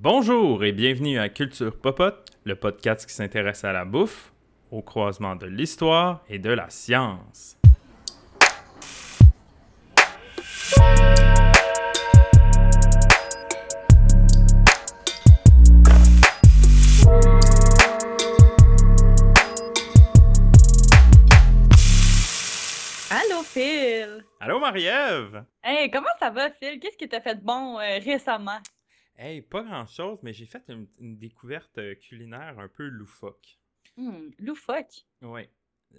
Bonjour et bienvenue à Culture Popote, le podcast qui s'intéresse à la bouffe, au croisement de l'histoire et de la science. Allô, Phil! Allô Marie-Ève! Hey, comment ça va, Phil? Qu'est-ce qui t'a fait de bon euh, récemment? Hey, pas grand-chose, mais j'ai fait une, une découverte euh, culinaire un peu loufoque. Hmm, loufoque. Oui.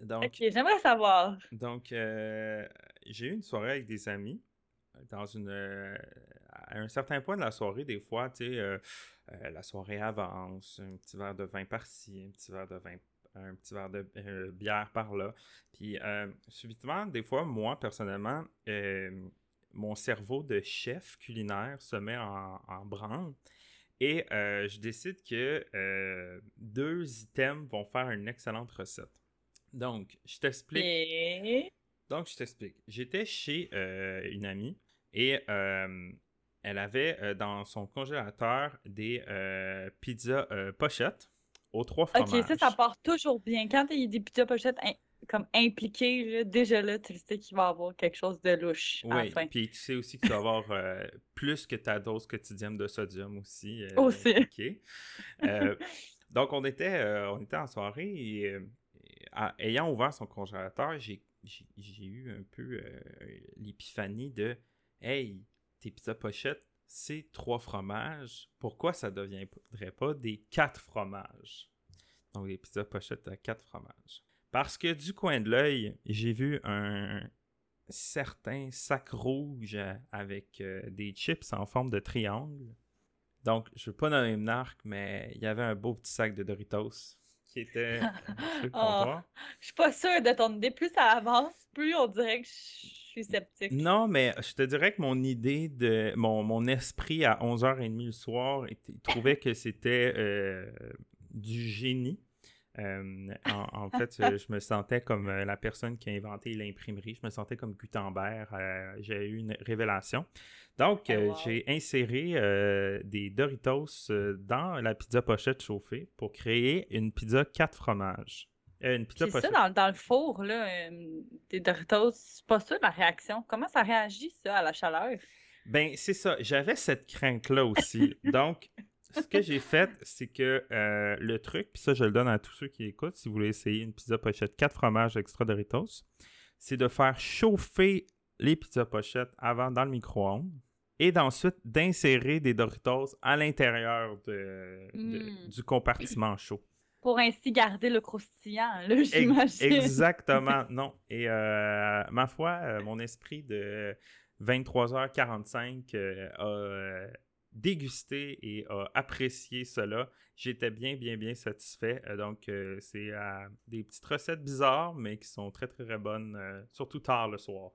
Donc, Ok, j'aimerais savoir. donc euh, j'ai eu une soirée avec des amis. Dans une, euh, à un certain point de la soirée, des fois, tu sais, euh, euh, la soirée avance, un petit verre de vin par-ci, un petit verre de vin, un petit verre de euh, bière par-là. Puis, euh, subitement, des fois, moi, personnellement, euh, mon cerveau de chef culinaire se met en, en branle et euh, je décide que euh, deux items vont faire une excellente recette. Donc, je t'explique. Et... Donc, je t'explique. J'étais chez euh, une amie et elle avait dans son congélateur des pizzas pochettes aux trois fromages. Ok, ça, ça part toujours bien. Quand il y a des pizzas pochettes im- comme impliquées, là, déjà là, tu le sais qu'il va y avoir quelque chose de louche Oui, puis tu sais aussi que tu vas avoir euh, plus que ta dose quotidienne de sodium aussi. euh, Aussi. Euh, donc, on était, on était en soirée et ayant ouvert son congélateur, j'ai eu un peu l'épiphanie de Hey, tes pizzas pochettes, c'est trois fromages. Pourquoi ça ne deviendrait pas des quatre fromages? Donc, des pizzas pochettes à quatre fromages. Parce que du coin de l'œil, j'ai vu un certain sac rouge avec euh, des chips en forme de triangle. Donc, je ne veux pas nommer une marque, mais il y avait un beau petit sac de Doritos qui était le Oh. comptoir. Je suis pas sûre de ton idée. Plus ça avance, plus on dirait que je suis sceptique. Non, mais je te dirais que mon idée de mon, mon esprit à 11h30 le soir il trouvait que c'était euh, du génie. Euh, en, en fait, euh, je me sentais comme euh, la personne qui a inventé l'imprimerie. Je me sentais comme Gutenberg. euh, J'ai eu une révélation. Donc, Oh, wow. j'ai inséré euh, des Doritos dans la pizza pochette chauffée pour créer une pizza 4 fromages. Une pizza Puis ça, dans, dans le four, là, des Doritos, c'est pas sûr la réaction. Comment ça réagit, ça, à la chaleur? Ben, c'est ça. J'avais cette crainte-là aussi. Donc, ce que j'ai fait, c'est que euh, le truc, puis ça, je le donne à tous ceux qui écoutent, si vous voulez essayer une pizza pochette 4 fromages extra Doritos, c'est de faire chauffer les pizzas pochettes avant dans le micro-ondes et d'ensuite d'insérer des Doritos à l'intérieur de- de- Mm. du compartiment chaud. Pour ainsi garder le croustillant, là, j'imagine. Exactement, non. Et euh, ma foi, euh, mon esprit de 23h45 euh, a dégusté et a apprécié cela. J'étais bien, bien, bien satisfait. Euh, donc, euh, c'est des petites recettes bizarres, mais qui sont très, très, très bonnes, euh, surtout tard le soir.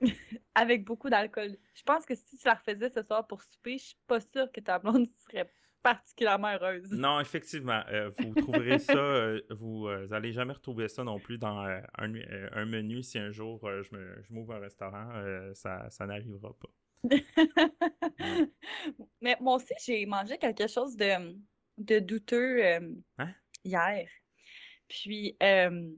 Avec beaucoup d'alcool. Je pense que si tu la refaisais ce soir pour souper, je suis pas sûre que ta blonde serait particulièrement heureuse. Non, effectivement, euh, vous trouverez ça, euh, vous n'allez jamais retrouver ça non plus dans un, un menu si un jour je m'ouvre un restaurant, ça, ça n'arrivera pas. Mais moi aussi, j'ai mangé quelque chose de, de douteux euh, Hein? hier. Puis, euh,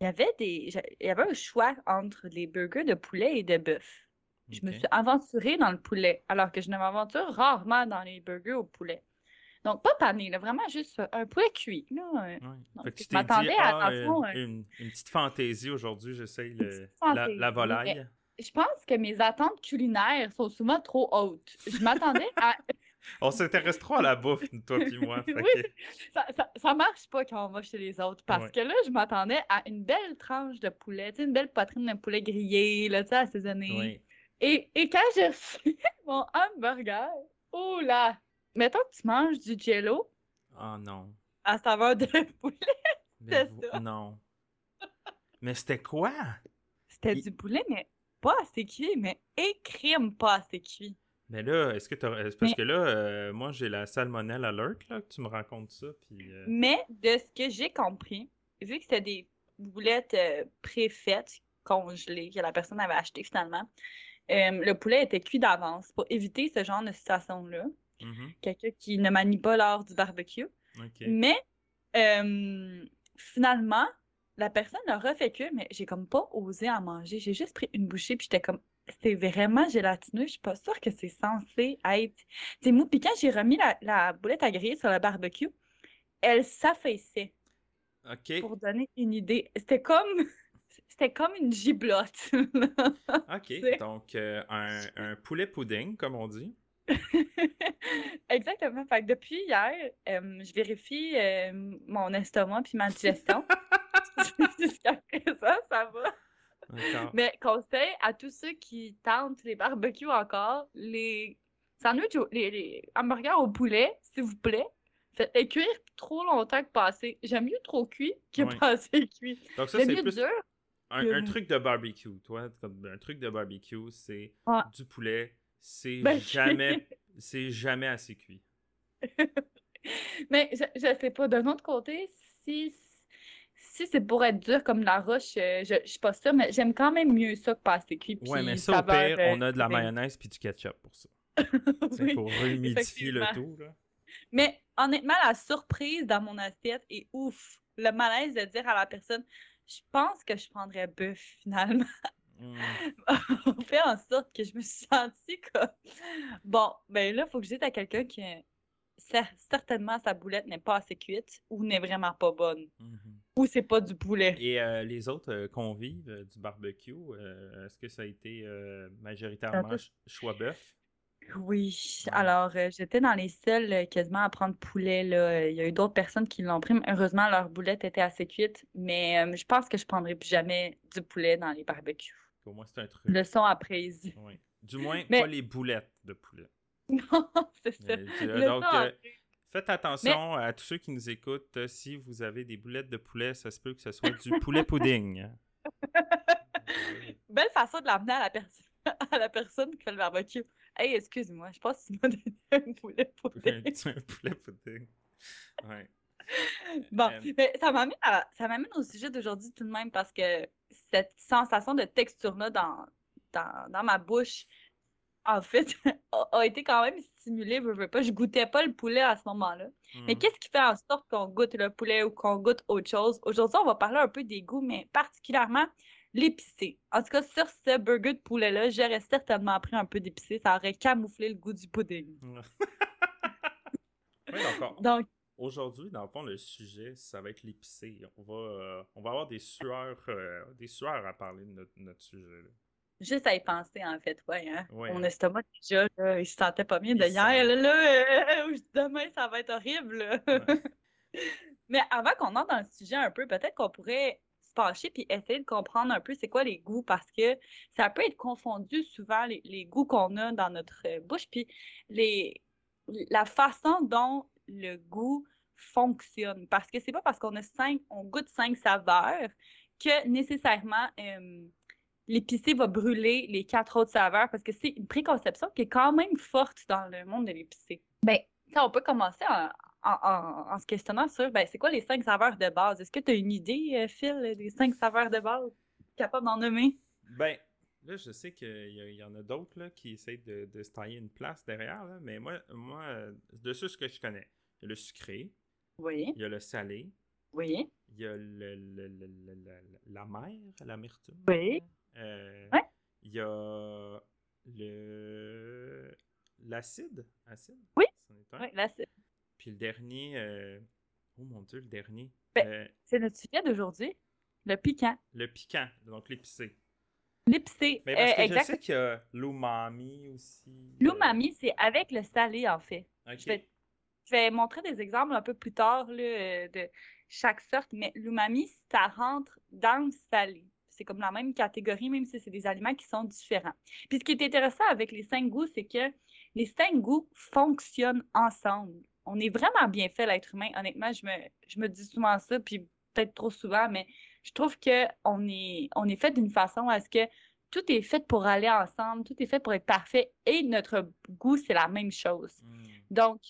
il y avait des, il y avait un choix entre les burgers de poulet et de bœuf. Je me suis aventurée dans le poulet, alors que je ne m'aventure rarement dans les burgers au poulet. Donc, pas pané, là, vraiment juste un poulet cuit. Là, euh, Ouais. Donc, Fait que tu je m'attendais à- ah, fond, une, euh, petite fantaisie aujourd'hui, j'essaye la volaille. Je pense que mes attentes culinaires sont souvent trop hautes. Je m'attendais à On s'intéresse trop à la bouffe, toi puis moi. fait Oui, que- ça, ça, ça marche pas quand on va chez les autres parce Ouais. que là, je m'attendais à une belle tranche de poulet, tu sais, une belle poitrine de poulet grillé, là, tu sais, assaisonné. oui. Et, et quand j'ai reçu mon hamburger, oh là! Mettons que tu manges du jello Oh non. à saveur de poulet. Mais vous- ça. Non. Mais c'était quoi? C'était Il- du poulet, mais pas assez cuit, mais écrime pas assez cuit. Mais là, est-ce que t'as. est-ce- Parce Mais- que là, euh, moi, j'ai la salmonelle alert, là, que tu me racontes ça, puis... euh, Mais de ce que j'ai compris, vu que c'était des boulettes euh, préfaites, congelées, que la personne avait achetées finalement, euh, le poulet était cuit d'avance pour éviter ce genre de situation-là. Mhm. quelqu'un qui ne manie pas l'art du barbecue. Mais euh, finalement, la personne a refait cuire, mais j'ai comme pas osé en manger. J'ai juste pris une bouchée, puis j'étais comme, c'est vraiment gélatineux. Je suis pas sûre que c'est censé être. C'est mou. Puis quand j'ai remis la, la boulette à griller sur le barbecue, elle s'affaissait Ok. pour donner une idée. C'était comme. C'était comme une giblotte. Ok. Donc, euh, un, un poulet pudding, comme on dit. Exactement. Fait que depuis hier, euh, je vérifie euh, mon estomac puis ma digestion. Jusqu'à présent, ça va. Mais conseil à tous ceux qui tentent les barbecues encore, les sandwichs, les, les hamburgers au poulet, s'il vous plaît, faites-les cuire trop longtemps que passer. J'aime mieux trop cuit que Ouais. pas assez cuit. Donc, ça, J'aime c'est mieux plus dur. un, que un mou. truc de barbecue. Toi, comme un truc de barbecue, c'est du poulet. C'est Ben, jamais, c'est jamais assez cuit. Mais je, je sais pas, d'un autre côté, si, si c'est pour être dur comme la roche, euh, je, je suis pas sûre, mais j'aime quand même mieux ça que pas assez cuit. Ouais, puis mais ça, au pire, euh, on a de la mayonnaise puis du ketchup pour ça. C'est Oui. pour rehumidifier le tout, là. Mais honnêtement, la surprise dans mon assiette est ouf. Le malaise de dire à la personne, je pense que je prendrais bœuf finalement, Mm. on fait en sorte que je me suis sentie comme. Bon, ben là, il faut que je dise à quelqu'un que cer- certainement sa boulette n'est pas assez cuite ou n'est vraiment pas bonne. Mhm. Ou c'est pas du poulet. Et euh, les autres euh, convives euh, du barbecue, euh, est-ce que ça a été euh, majoritairement choix bœuf? Oui, Ouais. alors euh, j'étais dans les seuls euh, quasiment à prendre poulet. Là. Il y a eu d'autres personnes qui l'ont pris. mais Heureusement, leur boulette était assez cuite. Mais euh, je pense que je prendrai plus jamais du poulet dans les barbecues. Au moins, c'est un truc. Leçon apprise. Ouais. Du moins, Mais- pas les boulettes de poulet. Non, c'est ça. Euh, Leçon donc, euh, faites attention à tous ceux qui nous écoutent. euh, si vous avez des boulettes de poulet, ça se peut que ce soit du poulet pudding. Belle façon de l'amener à la personne à la personne qui fait le barbecue. Hey, excuse-moi, je pense que tu m'as donné un poulet un, poulet. un poulet pudding. Ouais. Bon, Euh, mais ça m'amène à- ça m'amène au sujet d'aujourd'hui tout de même parce que cette sensation de texture-là dans, dans, dans ma bouche, en fait, a, été quand même stimulée. Je veux pas, je goûtais pas le poulet à ce moment-là. Mais mhm. qu'est-ce qui fait en sorte qu'on goûte le poulet ou qu'on goûte autre chose? Aujourd'hui, on va parler un peu des goûts, mais particulièrement l'épicé. En tout cas, sur ce burger de poulet-là, j'aurais certainement pris un peu d'épicé. Ça aurait camouflé le goût du pudding. Ouais, donc, on- Donc, Aujourd'hui, dans le fond, le sujet, ça va être l'épicé. On va, euh, on va avoir des sueurs, euh, des sueurs à parler de notre, notre sujet. là. juste à y penser, en fait, ouais. Hein? Ouais, Mon hein. estomac, déjà, là, il se sentait pas bien de Il hier. sent- Là, là, euh, demain, ça va être horrible. Ouais. Mais avant qu'on entre dans le sujet un peu, peut-être qu'on pourrait se pencher puis essayer de comprendre un peu c'est quoi les goûts parce que ça peut être confondu souvent les, les goûts qu'on a dans notre bouche puis les la façon dont le goût fonctionne parce que c'est pas parce qu'on a cinq on goûte cinq saveurs que nécessairement euh, l'épicé va brûler les quatre autres saveurs parce que c'est une préconception qui est quand même forte dans le monde de l'épicé. Ben, ça, on peut commencer en, en- en- en se questionnant sur ben, c'est quoi les cinq saveurs de base? Est-ce que tu as une idée, euh, Phil, des cinq saveurs de base? Capable d'en nommer? Ben, là, je sais qu'il y, y en a d'autres là, qui essayent de, de se tailler une place derrière, là, mais moi, moi de ceux que je connais, il y a le sucré, Oui, il y a le salé, oui, il y a le, le- le- le- le- l'amer, l'amertume. Oui. Euh, Ouais. Il y a le l'acide. Acide? Oui. Oui. C'est Puis le dernier, euh, oh mon dieu, le dernier. Ben- Euh, c'est notre sujet d'aujourd'hui. Le piquant. le piquant, donc l'épicé. L'épicé. Mais parce euh, que je sais qu'il y a l'umami aussi. L'umami, c'est avec le salé, en fait. ok. Je vais, je vais montrer des exemples un peu plus tard là, euh, de chaque sorte, mais l'umami, ça rentre dans le salé. C'est comme la même catégorie, même si c'est des aliments qui sont différents. Puis ce qui est intéressant avec les cinq goûts, c'est que les cinq goûts fonctionnent ensemble. On est vraiment bien fait, l'être humain. Honnêtement, je me, je me dis souvent ça, puis peut-être trop souvent, mais je trouve qu'on est, on est fait d'une façon à ce que tout est fait pour aller ensemble, tout est fait pour être parfait, et notre goût, c'est la même chose. Hmm. Donc,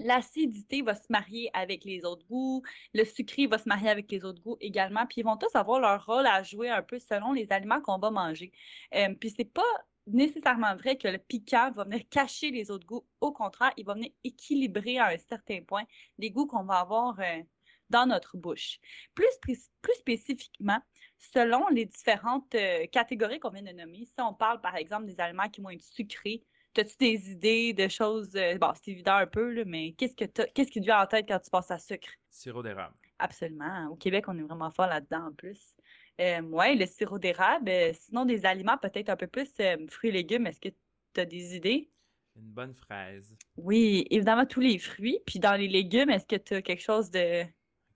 l'acidité va se marier avec les autres goûts, le sucré va se marier avec les autres goûts également, puis ils vont tous avoir leur rôle à jouer un peu selon les aliments qu'on va manger. Euh, puis c'est pas nécessairement vrai que le piquant va venir cacher les autres goûts. Au contraire, il va venir équilibrer à un certain point les goûts qu'on va avoir euh, dans notre bouche. Plus, plus spécifiquement, selon les différentes euh, catégories qu'on vient de nommer, si on parle par exemple des aliments qui vont être sucrés, as-tu des idées de choses, euh, bon, c'est évident un peu, là, mais qu'est-ce, que qu'est-ce qui te vient en tête quand tu penses à sucre? Sirop d'érable. Absolument. Au Québec, on est vraiment fort là-dedans en plus. Euh, oui, le sirop d'érable. sinon, des aliments peut-être un peu plus fruits et légumes. Est-ce que tu as des idées? Une bonne fraise. Oui, évidemment, tous les fruits. Puis dans les légumes, est-ce que tu as quelque chose de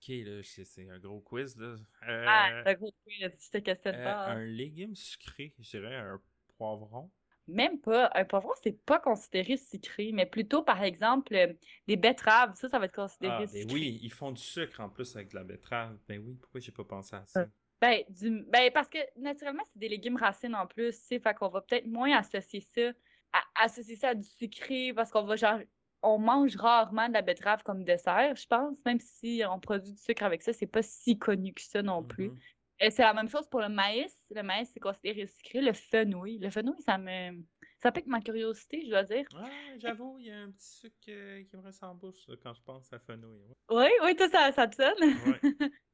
Ok, là, c'est un gros quiz, là. ah, c'est un gros quiz, je te questionne euh, pas. Un légume sucré, je dirais un poivron. Même pas. Un poivron, c'est pas considéré sucré, mais plutôt, par exemple, euh, des betteraves, ça, ça va être considéré ah, ben sucré. oui, ils font du sucre en plus avec de la betterave. Ben oui, pourquoi j'ai pas pensé à ça? Ben, du... ben parce que naturellement, c'est des légumes racines en plus, sais, fait qu'on va peut-être moins associer ça, à, associer ça à du sucré, parce qu'on va genre on mange rarement de la betterave comme dessert, je pense, même si on produit du sucre avec ça, c'est pas si connu que ça non plus. Mhm. Et c'est la même chose pour le maïs. Le maïs, c'est considéré sucré. Le fenouil. Le fenouil, ça me. Ça pique ma curiosité, je dois dire. Ah, j'avoue, il y a un petit sucre euh, qui me reste en bouche quand je pense à fenouil. Oui, oui, tout ça, ça te sonne? Ouais.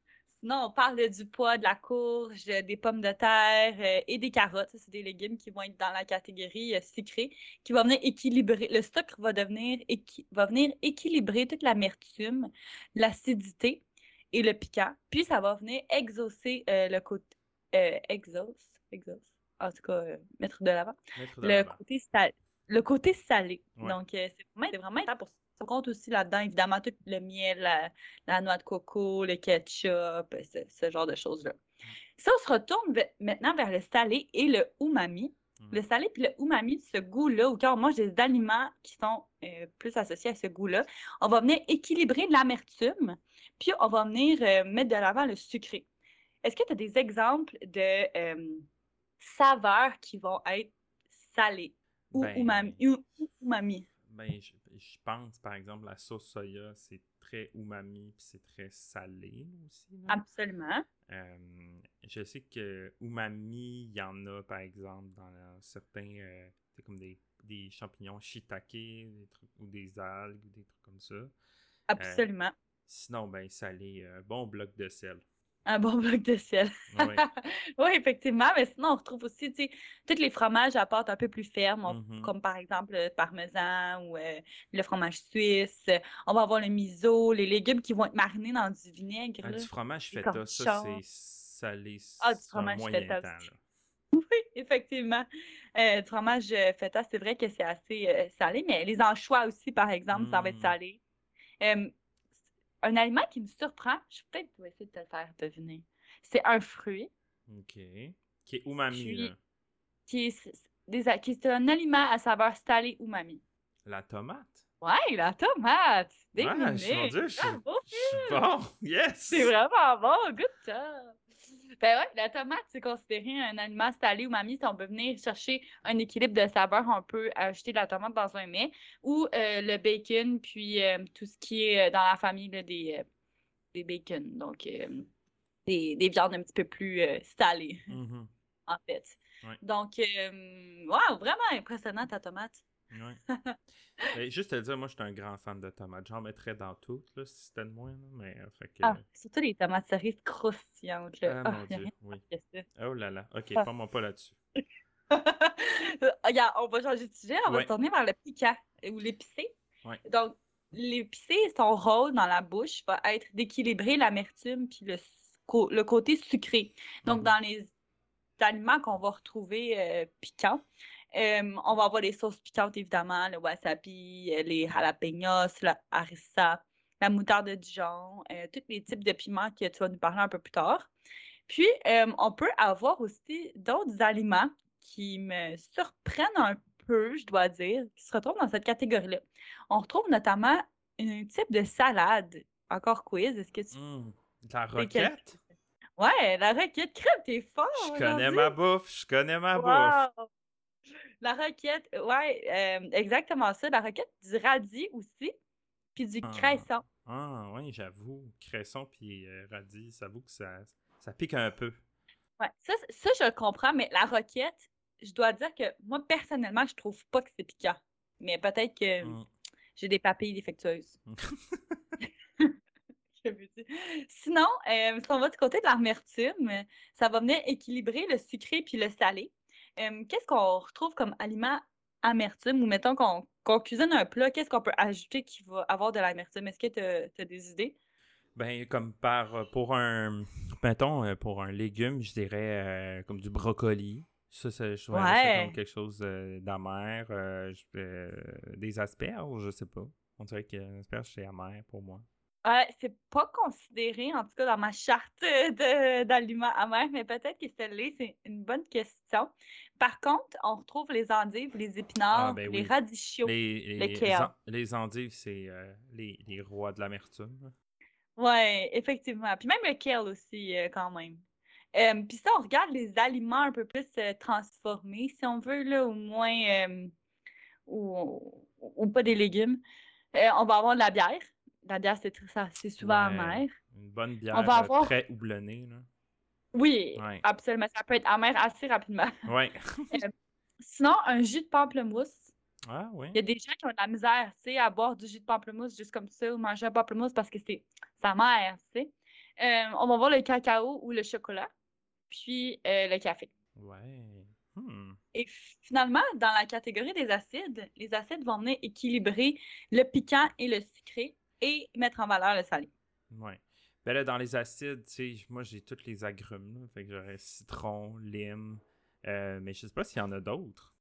Sinon, on parle du pois, de la courge, des pommes de terre euh, et des carottes. C'est des légumes qui vont être dans la catégorie euh, sucrée, qui va venir équilibrer. Le sucre va, devenir va venir équilibrer toute l'amertume, l'acidité et le piquant. Puis, ça va venir exaucer euh, le côté. exauce, exauce. En tout cas, mettre de l'avant. Le, côté salé. Le côté salé. Donc, c'est vraiment, vraiment important pour ça compte aussi là-dedans, évidemment, tout le miel, la, noix de coco, le ketchup, ce, genre de choses-là. Si on se retourne maintenant vers le salé et le umami, mmh. le salé et le umami, ce goût-là, ou quand on mange des aliments qui sont euh, plus associés à ce goût-là, on va venir équilibrer l'amertume, puis on va venir euh, mettre de l'avant le sucré. Est-ce que tu as des exemples de euh, saveurs qui vont être salées ou ben, umami? umami? Ben, je, pense, par exemple, la sauce soya, c'est très umami, puis c'est très salé aussi. Absolument. Euh, je sais que umami, il y en a, par exemple, dans certains, euh, comme des, des, champignons shiitake, des trucs, ou des algues, ou des trucs comme ça. Absolument. Euh, sinon, ben, salé, bon bloc de sel. Un bon bloc de ciel. Oui. oui, effectivement. Mais sinon, on retrouve aussi, tu sais, tous les fromages à pâte un peu plus ferme, Mm-hmm. comme par exemple le parmesan ou euh, le fromage suisse. On va avoir le miso, les légumes qui vont être marinés dans du vinaigre. Ah, là. du fromage feta, ça, c'est salé. Ah, du un fromage moyen feta. Oui, effectivement. Euh, du fromage euh, feta, c'est vrai que c'est assez euh, salé, mais les anchois aussi, par exemple, ça va être Mm. salé. Euh, un aliment qui me surprend, je vais peut-être essayer de te le faire deviner. C'est un fruit OK. Qui est umami, Puis- là. qui est, des, qui est un aliment à saveur salée umami. La tomate? Ouais, la tomate! Ouais, je- mon Devinez! Dieu, je suis Bravo! je suis bon. Yes! C'est vraiment bon! Good job! Ben ouais, la tomate, c'est considéré un aliment salé umami. Si on peut venir chercher un équilibre de saveur, on peut ajouter de la tomate dans un mets. Ou euh, le bacon, puis euh, tout ce qui est euh, dans la famille là, des, des bacon. Donc, des, des viandes un petit peu plus salées, Mhm. en fait. Ouais. Donc, euh, wow, vraiment impressionnant ta tomate. Ouais. Mais juste te dire, moi, je suis un grand fan de tomates. J'en mettrais dans toutes, là, si c'était de moins, mais euh, fait que... Ah, surtout les tomates cerises croustillantes. Là. Ah, Ah, mon Dieu, oui. Oh là là, ok, Ah. pas pas là-dessus. Regarde, on va changer de sujet, on va se tourner vers le piquant ou l'épicé. Ouais. Donc, l'épicé, son rôle dans la bouche va être d'équilibrer l'amertume puis le, le côté sucré. Donc, Mhm. dans les aliments qu'on va retrouver euh, piquants, euh, on va avoir les sauces piquantes, évidemment, le wasabi, euh, les jalapenos, la harissa, la moutarde de Dijon, euh, tous les types de piments que tu vas nous parler un peu plus tard. Puis, euh, on peut avoir aussi d'autres aliments qui me surprennent un peu, je dois dire, qui se retrouvent dans cette catégorie-là. On retrouve notamment un type de salade. Encore quiz, est-ce que tu... De la roquette? Ouais, la roquette crème, t'es fort Je connais ma bouffe, je connais ma bouffe. La roquette, ouais, euh, exactement ça. La roquette, du radis aussi, puis du Ah. cresson. Ah, oui, j'avoue. Cresson puis euh, radis, j'avoue que ça, ça pique un peu. Ouais, ça, ça, je le comprends, mais la roquette, je dois dire que moi, personnellement, je trouve pas que c'est piquant. Mais peut-être que Mm. j'ai des papilles défectueuses. Sinon, euh, si on va du côté de l'amertume, ça va venir équilibrer le sucré puis le salé. Euh, qu'est-ce qu'on retrouve comme aliment amertume? Ou mettons qu'on cuisine un plat, qu'est-ce qu'on peut ajouter qui va avoir de l'amertume? Est-ce que tu as, des idées? Ben, comme par, euh, pour un, mettons, euh, pour un légume, je dirais euh, comme du brocoli. Ça, ça je vois ça Ouais. comme quelque chose d'amer. euh, des asperges, je sais pas. On dirait que l'asperge, c'est amer pour moi. Ouais, c'est pas considéré, en tout cas dans ma charte d'aliments amers, mais peut-être que celle-là, c'est une bonne question. Par contre, on retrouve les endives, les épinards, ben les oui. radicchios. Les, le les, les endives, c'est euh, les, les rois de l'amertume. Ouais, effectivement. Puis même le kale aussi, euh, quand même. Euh, puis ça, on regarde les aliments un peu plus euh, transformés, si on veut, là, au moins, euh, ou, ou pas des légumes. Euh, on va avoir de la bière. La bière, c'est c'est souvent Ouais. amer. Une bonne bière va euh, avoir- très houblonnée. Là. Oui, Ouais. absolument. Ça peut être amer assez rapidement. Ouais. Sinon, un jus de pamplemousse. ah, oui. Il y a des gens qui ont de la misère, tu sais, à boire du jus de pamplemousse juste comme ça ou manger un pamplemousse parce que c'est sa mère, tu sais. Euh, on va voir le cacao ou le chocolat, puis euh, le café. Ouais. Hmm. Et finalement, dans la catégorie des acides, les acides vont venir équilibrer le piquant et le sucré et mettre en valeur le salé. Ouais. Ben là, dans les acides, tu sais, moi, j'ai tous les agrumes. Là. Fait que j'aurais citron, lime. euh, mais je sais pas s'il y en a d'autres.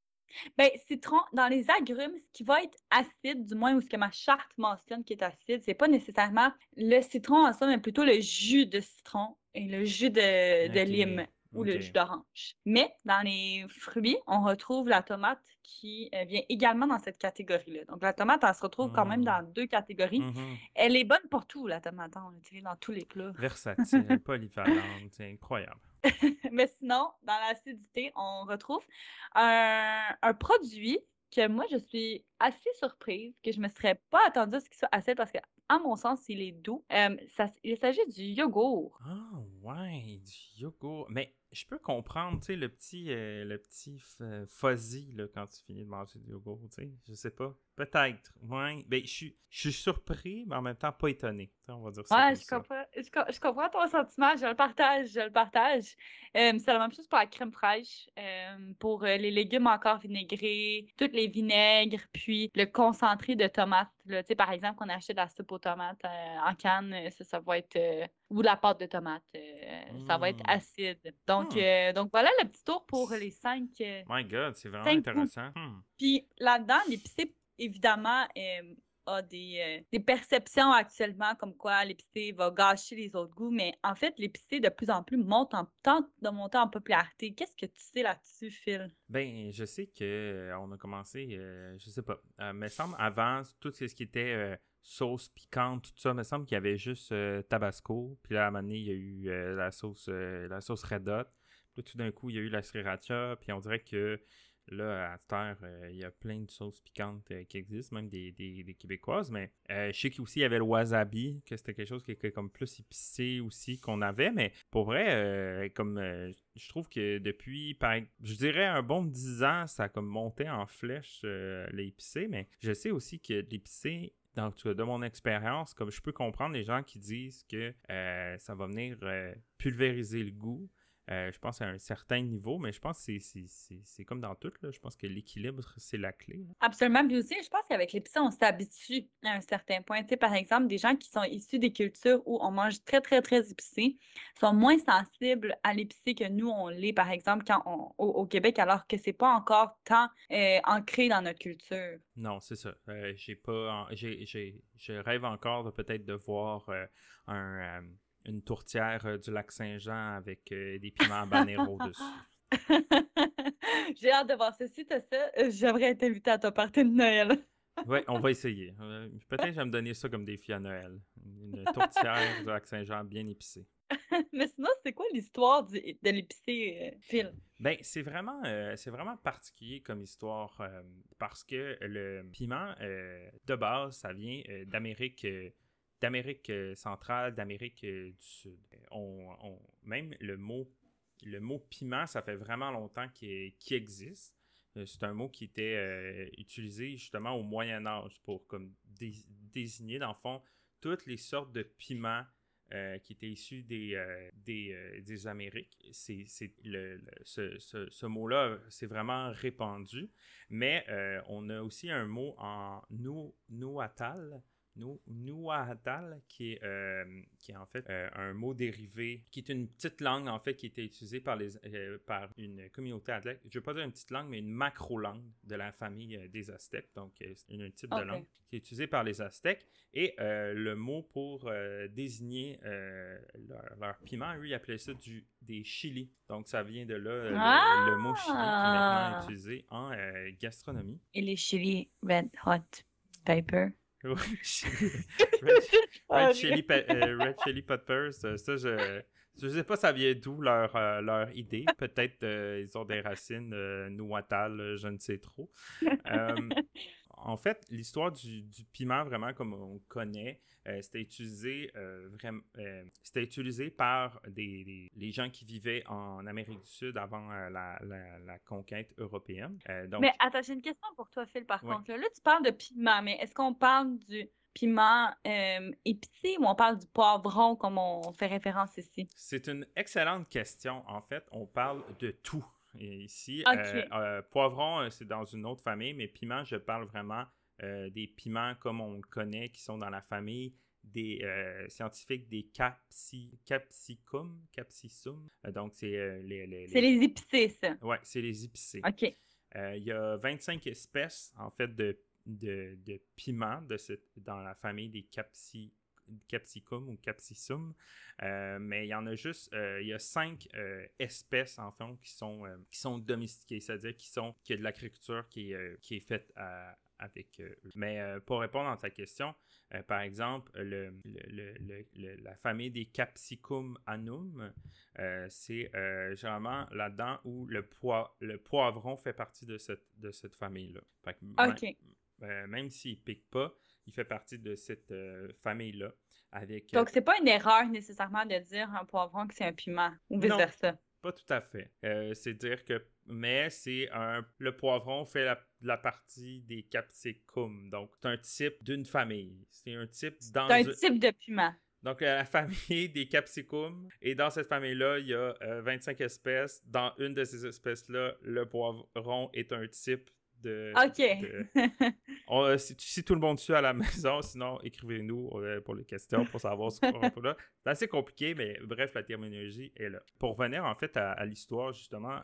Ben, citron, dans les agrumes, ce qui va être acide, du moins, ou ce que ma charte mentionne qui est acide, c'est pas nécessairement le citron en soi, mais plutôt le jus de citron et le jus de, lime ou le jus d'orange. Mais dans les fruits, on retrouve la tomate qui euh, vient également dans cette catégorie-là. Donc, la tomate, elle se retrouve quand même Mm. dans deux catégories. Mhm. Elle est bonne pour tout, la tomate, hein, on l'utilise dans tous les plats. Versatile, polyvalente, c'est incroyable. Mais sinon, dans l'acidité, on retrouve un, un produit que moi, je suis assez surprise, que je me serais pas attendue à ce qu'il soit acide parce que, à mon sens, il est doux. Euh, ça- il s'agit du yogourt. Ah, ouais, du yogourt. Mais je peux comprendre, tu sais, le petit, euh, le petit f- fuzzy, là, quand tu finis de manger du yogourt, tu sais. Je sais pas. Peut-être. Ouais. Ben, je suis, surpris, mais en même temps pas étonné. On va dire ça Ouais, je ça. comprends, je, co- je comprends ton sentiment, je le partage, je le partage. Euh, c'est la même chose pour la crème fraîche, euh, pour euh, les légumes encore vinaigrés, tous les vinaigres, puis le concentré de tomates. Là. Tu sais, par exemple, qu'on achète de la soupe aux tomates euh, en canne, euh, ça, ça va être... ou de la pâte de tomate, euh, ça va être Mm. acide. Donc, Hmm. euh, donc voilà le petit tour pour les cinq... euh, My God, c'est vraiment intéressant. Hmm. puis là-dedans, l'épicé, évidemment, euh, a des, des perceptions actuellement comme quoi l'épicé va gâcher les autres goûts, mais en fait, l'épicé de plus en plus monte en, tente de monter en popularité. Qu'est-ce que tu sais là-dessus, Phil? Ben, je sais que on a commencé, je sais pas, me semble avant tout ce qui était sauce piquante, tout ça, me semble qu'il y avait juste euh, Tabasco, puis là à un moment donné, il y a eu euh, la sauce euh, la sauce Red Hot, puis là, tout d'un coup il y a eu la sriracha, puis on dirait que là à heure, euh, il y a plein de sauces piquantes qui existent, même des, des- des québécoises, mais je sais qu'aussi il y avait le wasabi, que c'était quelque chose qui était comme plus épicé aussi qu'on avait, mais pour vrai, comme je trouve que depuis, par, je dirais un bon 10 ans, ça a comme monté en flèche l'épicé, mais je sais aussi que l'épicé, dans, de mon expérience, comme je peux comprendre les gens qui disent que euh, ça va venir euh, pulvériser le goût. Euh, je pense à un certain niveau, mais je pense que c'est- c'est- c'est c'est comme dans tout. Là. Je pense que l'équilibre, c'est la clé. là. Absolument. Puis aussi, je pense qu'avec l'épicé, on s'habitue à un certain point. Tu sais, par exemple, des gens qui sont issus des cultures où on mange très, très, très épicé sont moins sensibles à l'épicé que nous, on l'est, par exemple, quand on, au, au Québec, alors que c'est pas encore tant euh, ancré dans notre culture. Non, c'est ça. Euh, j'ai pas, en- j'ai, j'ai- je rêve encore de peut-être de voir un, une tourtière euh, du lac Saint-Jean avec euh, des piments habanero dessus. J'ai hâte de voir ceci, t'as ça. Euh, J'aimerais être invitée à ton party de Noël. Ouais, on va essayer. Peut-être que je vais me donner ça comme défi à Noël. Une tourtière du lac Saint-Jean bien épicée. Mais sinon, c'est quoi l'histoire de l'épicé, euh, Phil? Ben, c'est vraiment, euh, c'est vraiment particulier comme histoire euh, parce que le piment, de base, ça vient d'Amérique, d'Amérique euh, centrale, d'Amérique euh, du Sud. On, on- même le mot le mot piment, ça fait vraiment longtemps qu'il existe. C'est un mot qui était utilisé justement au Moyen Âge pour comme désigner, dans le fond, toutes les sortes de piments euh, qui était issu des, euh, des, euh, Amériques. Le, ce, ce, ce mot-là, c'est vraiment répandu. Mais on a aussi un mot en nou, nouatal Nuahatal, qui est, euh, qui est en fait euh, un mot dérivé, qui est une petite langue en fait qui était utilisée par, les, euh, par une communauté athlète. Je ne veux pas dire une petite langue, mais une macro-langue de la famille des Aztèques. Donc, c'est un type de langue qui est utilisée par les Aztèques. Et le mot pour désigner leur, piment, lui, il appelait ça du, des chili. Donc, ça vient de là, le, mot chili qui est maintenant ah! utilisé en gastronomie. Et les chili red hot pepper. Red, chili, euh, Red Chili Peppers, ça, je. Je sais pas ça vient d'où leur, euh, leur idée. Peut-être euh, ils ont des racines nouatales, je ne sais trop. En fait, l'histoire du, du, piment, vraiment comme on connaît, euh, c'était utilisé euh, vraiment, euh, c'était utilisé par des, les gens qui vivaient en Amérique du Sud avant la, la, conquête européenne. Donc... Mais attends, j'ai une question pour toi, Phil, par contre. Là, tu parles de piment, mais est-ce qu'on parle du piment épicé ou on parle du poivron comme on fait référence ici? C'est une excellente question. En fait, on parle de tout ici. poivron, c'est dans une autre famille, mais piment, je parle vraiment euh, des piments comme on le connaît, qui sont dans la famille des euh, scientifiques des capsi, capsicum, capsicum. Euh, donc, c'est les, les, C'est les épicés, ça. Oui, c'est les épicés. OK. Il y a 25 espèces, en fait, de, de, de piments de cette, dans la famille des capsi, capsicum ou capsicum. mais il y en a juste, il y a cinq espèces en fait qui sont, qui sont domestiquées, c'est-à-dire qui sont, qui a de l'agriculture qui, qui est faite à, avec eux. Mais euh, pour répondre à ta question, euh, par exemple, le, la famille des Capsicum anum, euh, c'est généralement là-dedans où le, le poivron fait partie de cette, de cette famille-là. OK. Même, s'il ne pique pas, il fait partie de cette famille-là. Avec, Donc, c'est pas une erreur nécessairement de dire un poivron que c'est un piment ou vice-versa. Pas tout à fait. c'est dire que mais c'est un le poivron fait la, partie des capsicum. Donc, c'est un type d'une famille. C'est un type dans C'est un type de piment. Donc, la famille des capsicum. Et dans cette famille-là, il y a 25 euh, espèces. Dans une de ces espèces-là, le poivron est un type de. OK. Euh, si, tout le monde suit à la maison, sinon écrivez-nous euh, pour les questions pour savoir ce qu'on là. C'est assez compliqué, mais bref, la terminologie est là. Pour revenir en fait à, l'histoire justement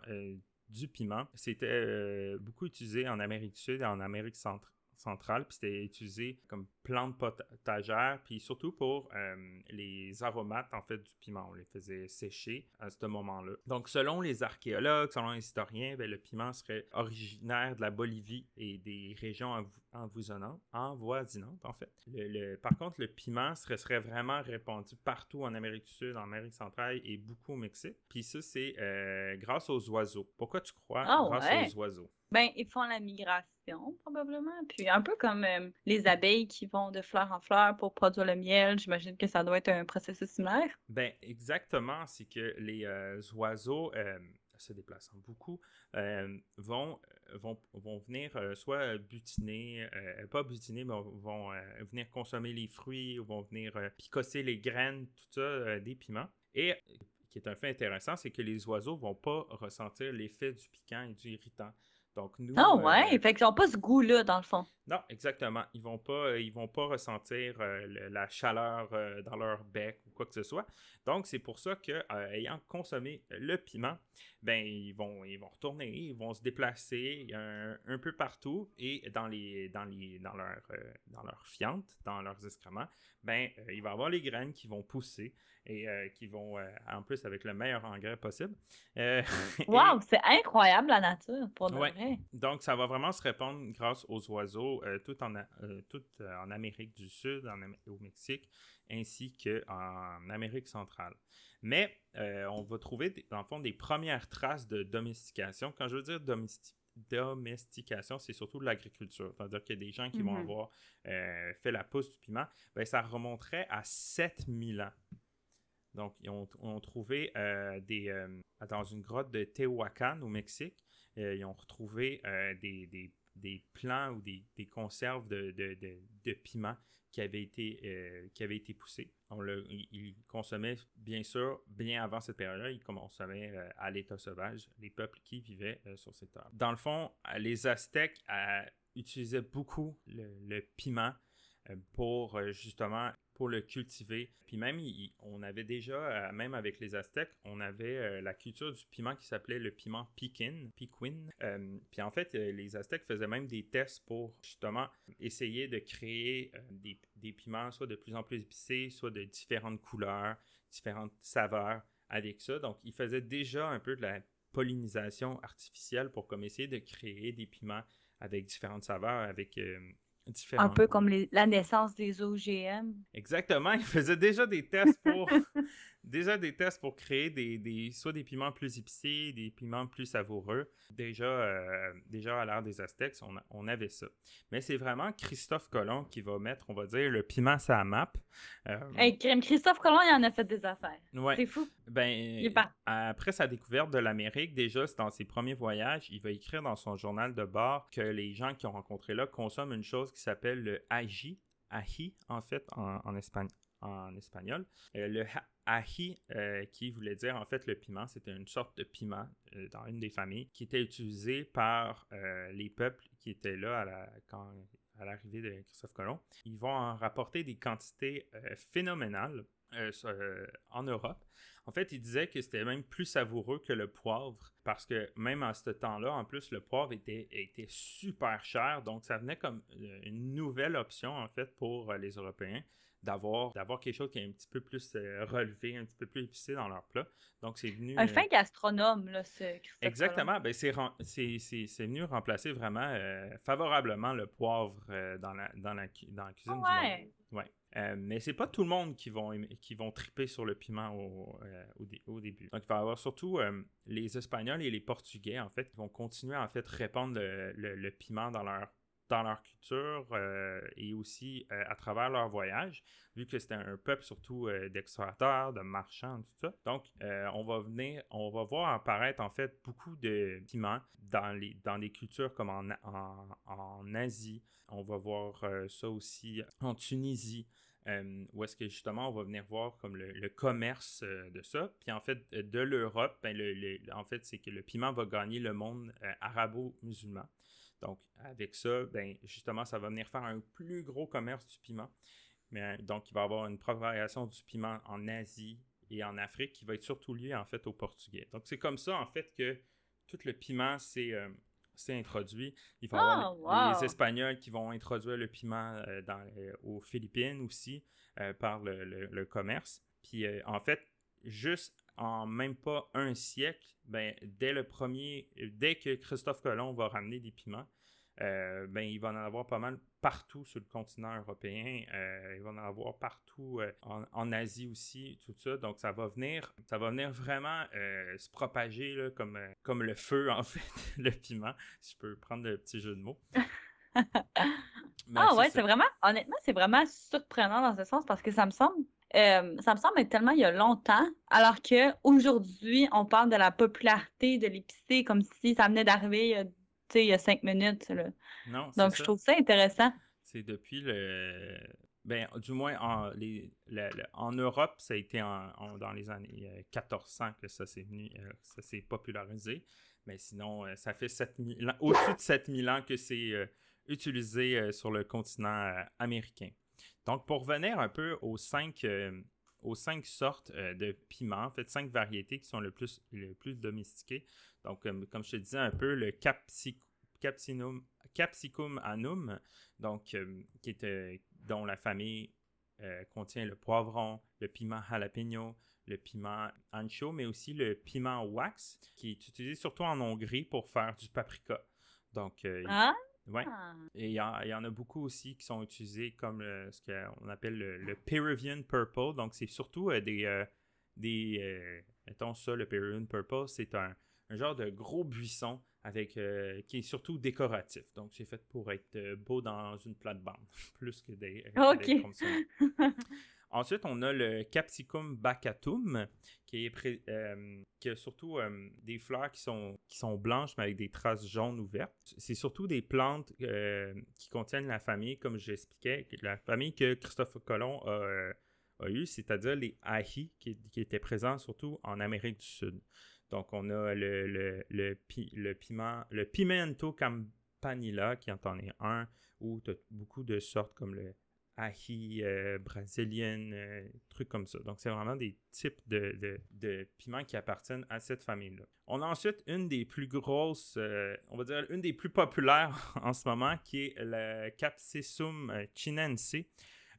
du piment. C'était euh, beaucoup utilisé en Amérique du Sud et en Amérique centrale centrale, puis c'était utilisé comme plante potagère, puis surtout pour euh, les aromates en fait du piment. On les faisait sécher à ce moment-là. Donc selon les archéologues, selon les historiens, ben, le piment serait originaire de la Bolivie et des régions envoisinantes, envoisinantes en fait. Le, par contre, le piment serait, serait, vraiment répandu partout en Amérique du Sud, en Amérique centrale et beaucoup au Mexique. Puis ça, c'est euh, grâce aux oiseaux. Pourquoi tu crois ah grâce aux oiseaux? Ben, ils font la migration, probablement. Puis un peu comme euh, les abeilles qui vont de fleur en fleur pour produire le miel, j'imagine que ça doit être un processus similaire. Ben, exactement. C'est que les euh, oiseaux, euh, se déplaçant beaucoup, vont, vont, vont venir soit butiner, pas butiner, mais vont venir consommer les fruits, vont venir picosser les graines, tout ça, des piments. Et qui est un fait intéressant, c'est que les oiseaux vont pas ressentir l'effet du piquant et du irritant. Donc, nous. Ah ouais, euh, fait qu'ils n'ont pas ce goût-là, dans le fond. Non, exactement. Ils vont pas, euh, ils vont pas ressentir euh, la chaleur dans leur bec ou quoi que ce soit. Donc, c'est pour ça que, ayant consommé le piment, ben ils vont, ils vont retourner, ils vont se déplacer un, peu partout et dans les, dans les, dans leur, dans leur fiente, dans leurs excréments, ben il va y avoir les graines qui vont pousser et euh, qui vont, euh, en plus, avec le meilleur engrais possible. Euh, wow, c'est incroyable la nature, pour de vrai. Donc, ça va vraiment se répandre grâce aux oiseaux, tout, en, tout en Amérique du Sud, en, au Mexique, ainsi qu'en Amérique centrale. Mais on va trouver, dans le fond, des premières traces de domestication. Quand je veux dire domestication, c'est surtout de l'agriculture. C'est-à-dire qu'il y a des gens qui vont mm-hmm. avoir fait la pousse du piment. Ben, ça remonterait à 7000 ans. Donc, ils ont, trouvé des, dans une grotte de Tehuacan au Mexique, ils ont retrouvé des, des, plants ou des, conserves de, de, de, piment été, qui avaient été poussés. On le, ils consommaient, bien sûr, bien avant cette période-là, ils consommaient à l'état sauvage les peuples qui vivaient sur cette terre. Dans le fond, les Aztèques utilisaient beaucoup le piment pour justement pour le cultiver. Puis même, on avait déjà, euh, même avec les Aztèques, on avait euh, la culture du piment qui s'appelait le piment piquin, piquin. Euh, puis en fait, les Aztèques faisaient même des tests pour justement essayer de créer des, piments soit de plus en plus épicés, soit de différentes couleurs, différentes saveurs avec ça. Donc, ils faisaient déjà un peu de la pollinisation artificielle pour comme essayer de créer des piments avec différentes saveurs, avec un peu comme la naissance des OGM. Exactement, ils faisaient déjà des tests pour déjà des tests pour créer des, des, soit des piments plus épicés, des piments plus savoureux. Déjà, euh, déjà à l'ère des Aztèques, on, on, avait ça. Mais c'est vraiment Christophe Colomb qui va mettre, on va dire, le piment sur la map. Euh, Christophe Colomb, il en a fait des affaires. C'est fou. Ben, après sa découverte de l'Amérique, déjà, dans ses premiers voyages, il va écrire dans son journal de bord que les gens qui ont rencontré là consomment une chose qui s'appelle le aji, en fait en, en, Espagne, en espagnol. Euh, le ahi, euh, qui voulait dire en fait le piment, c'était une sorte de piment euh, dans une des familles qui était utilisé par les peuples qui étaient là à la, quand, l'arrivée de Christophe Colomb. Ils vont en rapporter des quantités phénoménales en Europe. En fait, il disait que c'était même plus savoureux que le poivre parce que même à ce temps-là, en plus, le poivre était, était super cher. Donc, ça venait comme une nouvelle option, en fait, pour les Européens d'avoir d'avoir quelque chose qui est un petit peu plus euh, relevé, un petit peu plus épicé dans leur plat. Donc c'est venu un fin euh, gastronome là, ce Exactement, ben c'est c'est venu remplacer vraiment euh, favorablement le poivre dans la dans la dans la cuisine du monde. Ouais. mais c'est pas tout le monde qui vont qui vont triper sur le piment au, au, début. Donc il va y avoir surtout les Espagnols et les Portugais en fait qui vont continuer en fait répandre le, le piment dans leur dans leur culture euh, et aussi euh, à travers leur voyage, vu que c'était un peuple surtout euh, d'explorateurs, de marchands, tout ça. Donc, on va venir, on va voir apparaître en fait beaucoup de piments dans les, dans des cultures comme en, en, Asie. On va voir ça aussi en Tunisie. où est-ce que justement on va venir voir comme le, commerce de ça. Puis en fait, de l'Europe, ben, en fait, c'est que le piment va gagner le monde arabo-musulman. Donc, avec ça, ben, justement, ça va venir faire un plus gros commerce du piment. Mais, donc, il va y avoir une propagation du piment en Asie et en Afrique qui va être surtout liée, en fait, au portugais. Donc, c'est comme ça, en fait, que tout le piment s'est euh, introduit. Il va y avoir oh, les, Espagnols qui vont introduire le piment euh, dans, euh, aux Philippines aussi par le, le, commerce. Puis, en fait, juste en même pas un siècle, ben, dès le premier, dès que Christophe Colomb va ramener des piments, euh, ben, il va en avoir pas mal partout sur le continent européen. Euh, il va en avoir partout euh, en, Asie aussi, tout ça. Donc, ça va venir, ça va venir vraiment se propager là, comme, comme le feu, en fait, le piment, si je peux prendre le petit jeu de mots. ah ouais, c'est vraiment, honnêtement, c'est vraiment surprenant dans ce sens parce que ça me semble euh, ça me semble être tellement il y a longtemps, alors qu'aujourd'hui, on parle de la popularité de l'épicé comme si ça venait d'arriver il y a cinq minutes. Non, Donc, je trouve ça intéressant. C'est depuis le. Ben, du moins, en, les, en Europe, ça a été dans les années 1400 que ça s'est venu, euh, ça s'est popularisé. Mais sinon, euh, ça fait au-dessus de 7000 ans que c'est utilisé sur le continent américain. Donc, pour revenir un peu aux cinq, euh, aux cinq sortes euh, de piments, en fait, cinq variétés qui sont le plus, le plus domestiquées. Donc, comme je te disais un peu, le capsicum, capsicum anum, donc, euh, qui est, dont la famille contient le poivron, le piment jalapeno, le piment ancho, mais aussi le piment wax, qui est utilisé surtout en Hongrie pour faire du paprika. Donc? Oui. Ah. Et il y, en a beaucoup aussi qui sont utilisés comme ce qu'on appelle le, Peruvian Purple. Donc, c'est surtout euh, des. Euh, des euh, mettons ça, le Peruvian Purple, c'est un, genre de gros buisson avec qui est surtout décoratif. Donc, c'est fait pour être beau dans une plate-bande, plus que des. OK. Ensuite, on a le Capsicum bacatum, qui, est euh, a surtout euh, des fleurs qui sont, qui sont blanches, mais avec des traces jaunes ou vertes. C'est surtout des plantes qui contiennent la famille, comme j'expliquais, la famille que Christophe Colomb a, eue, c'est-à-dire les ahi, qui, étaient présents surtout en Amérique du Sud. Donc, on a le, le, piment, le pimento campanila, qui en est un, où tu as beaucoup de sortes comme le ahi euh, brésilienne, euh, trucs comme ça. Donc, c'est vraiment des types de, de, piments qui appartiennent à cette famille-là. On a ensuite une des plus grosses, euh, on va dire une des plus populaires en ce moment, qui est le Capsicum chinense.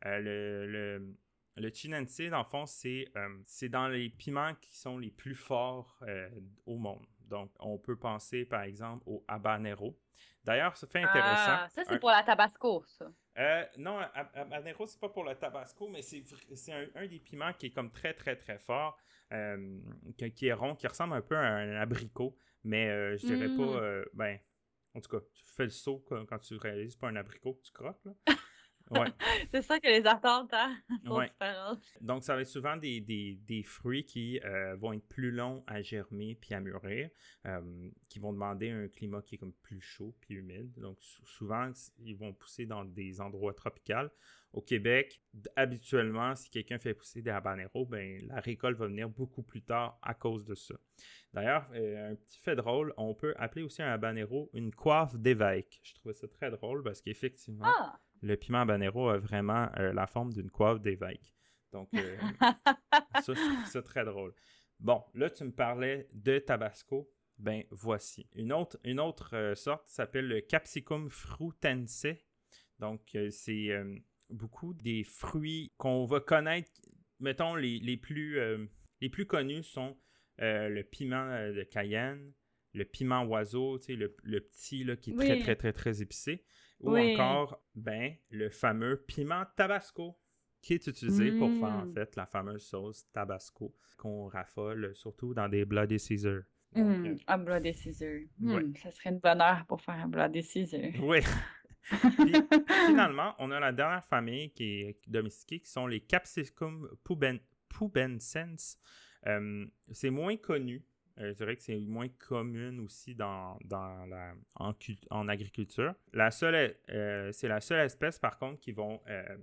le, le le chinense, dans le fond, c'est dans les piments qui sont les plus forts au monde. Donc, on peut penser, par exemple, au habanero. D'ailleurs, ça fait intéressant. Ah, ça, c'est pour la tabasco, ça. Euh, non, habanero, c'est pas pour le tabasco, mais c'est un, des piments qui est comme très, très, très fort, euh, qui, est rond, qui ressemble un peu à un abricot, mais euh, je dirais pas, mm. ben, en tout cas, tu fais le saut quand, tu réalises pas un abricot que tu croques, là. Ouais. c'est ça que les attentes hein, Donc, ça va être souvent des, des, fruits qui euh, vont être plus longs à germer puis à mûrir, euh, qui vont demander un climat qui est comme plus chaud puis humide. Donc, souvent, ils vont pousser dans des endroits tropicaux. Au Québec, habituellement, si quelqu'un fait pousser des habaneros, ben, la récolte va venir beaucoup plus tard à cause de ça. D'ailleurs, euh, un petit fait drôle, on peut appeler aussi un habanero une coiffe d'évêque. Je trouvais ça très drôle parce qu'effectivement, ah! Le piment habanero a vraiment euh, la forme d'une coiffe d'évêque. Donc, euh, ça, je trouve ça très drôle. Bon, là, tu me parlais de Tabasco. Ben, voici. Une autre, une autre euh, sorte s'appelle le Capsicum frutense. Donc, c'est beaucoup des fruits qu'on va connaître. Mettons, les, les plus, les plus connus sont le piment de Cayenne, le piment oiseau, tu sais, le, le petit là, qui est très, très, très, très épicé. Ou encore, ben, le fameux piment tabasco qui est utilisé pour faire en mm. fait la fameuse sauce tabasco qu'on raffole surtout dans des Bloody Caesar. Mm. Euh, un Bloody Caesar. Mm, ça serait une bonne heure pour faire un Bloody Caesar. Oui. finalement, on a la dernière famille qui est domestiquée qui sont les Capsicum pubescens. Euh, c'est moins connu je dirais que c'est moins commun aussi dans, la, en, agriculture. La seule, euh, c'est la seule espèce, par contre, qui vont, euh,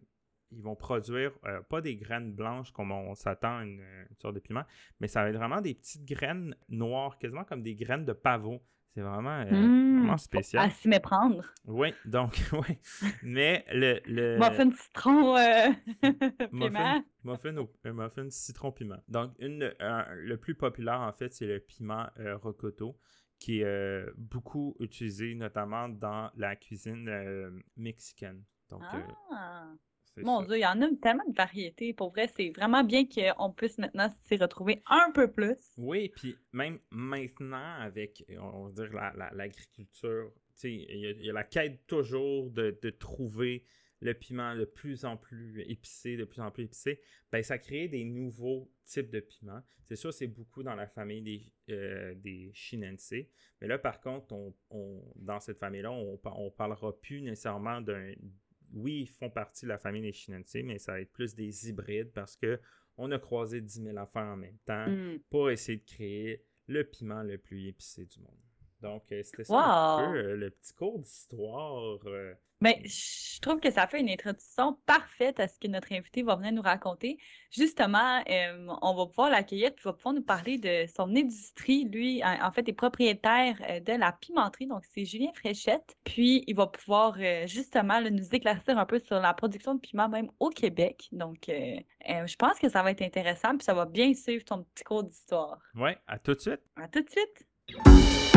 ils vont produire pas des graines blanches comme on s'attend à une, une, sorte de piment, mais ça va être vraiment des petites graines noires, quasiment comme des graines de pavot. C'est vraiment, euh, mmh. spécial. À s'y méprendre. Oui, donc, oui. Mais le. le... Muffin citron euh, piment. Muffin, au, euh, muffin citron piment. Donc, une, le plus populaire, en fait, c'est le piment euh, rocoto, qui est beaucoup utilisé notamment dans la cuisine mexicaine. Donc, ah. Mon Dieu, il y en a tellement de variétés. Pour vrai, c'est vraiment bien qu'on puisse maintenant s'y retrouver un peu plus. Oui, puis même maintenant, avec, on va dire, l'agriculture, il y, a la quête toujours de, trouver le piment de plus en plus épicé, de plus en plus épicé, ben, ça crée des nouveaux types de piments. C'est sûr, c'est beaucoup dans la famille des, euh, des chinense. Mais là, par contre, on, dans cette famille-là, on ne parlera plus nécessairement d'un oui, ils font partie de la famille des Chinense, mais ça va être plus des hybrides parce que on a croisé 10 000 affaires en même temps mm. pour essayer de créer le piment le plus épicé du monde. Donc, euh, c'était ça un peu euh, le petit cours d'histoire. Euh, mais je trouve que ça fait une introduction parfaite à ce que notre invité va venir nous raconter. Justement, on va pouvoir l'accueillir puis il va pouvoir nous parler de son industrie. Lui, en, fait, est propriétaire de la pimenterie. Donc, c'est Julien Fréchette. Puis, il va pouvoir justement nous éclaircir un peu sur la production de piment même au Québec. Donc, je pense que ça va être intéressant puis ça va bien suivre ton petit cours d'histoire. Oui, à tout de suite. À tout de suite.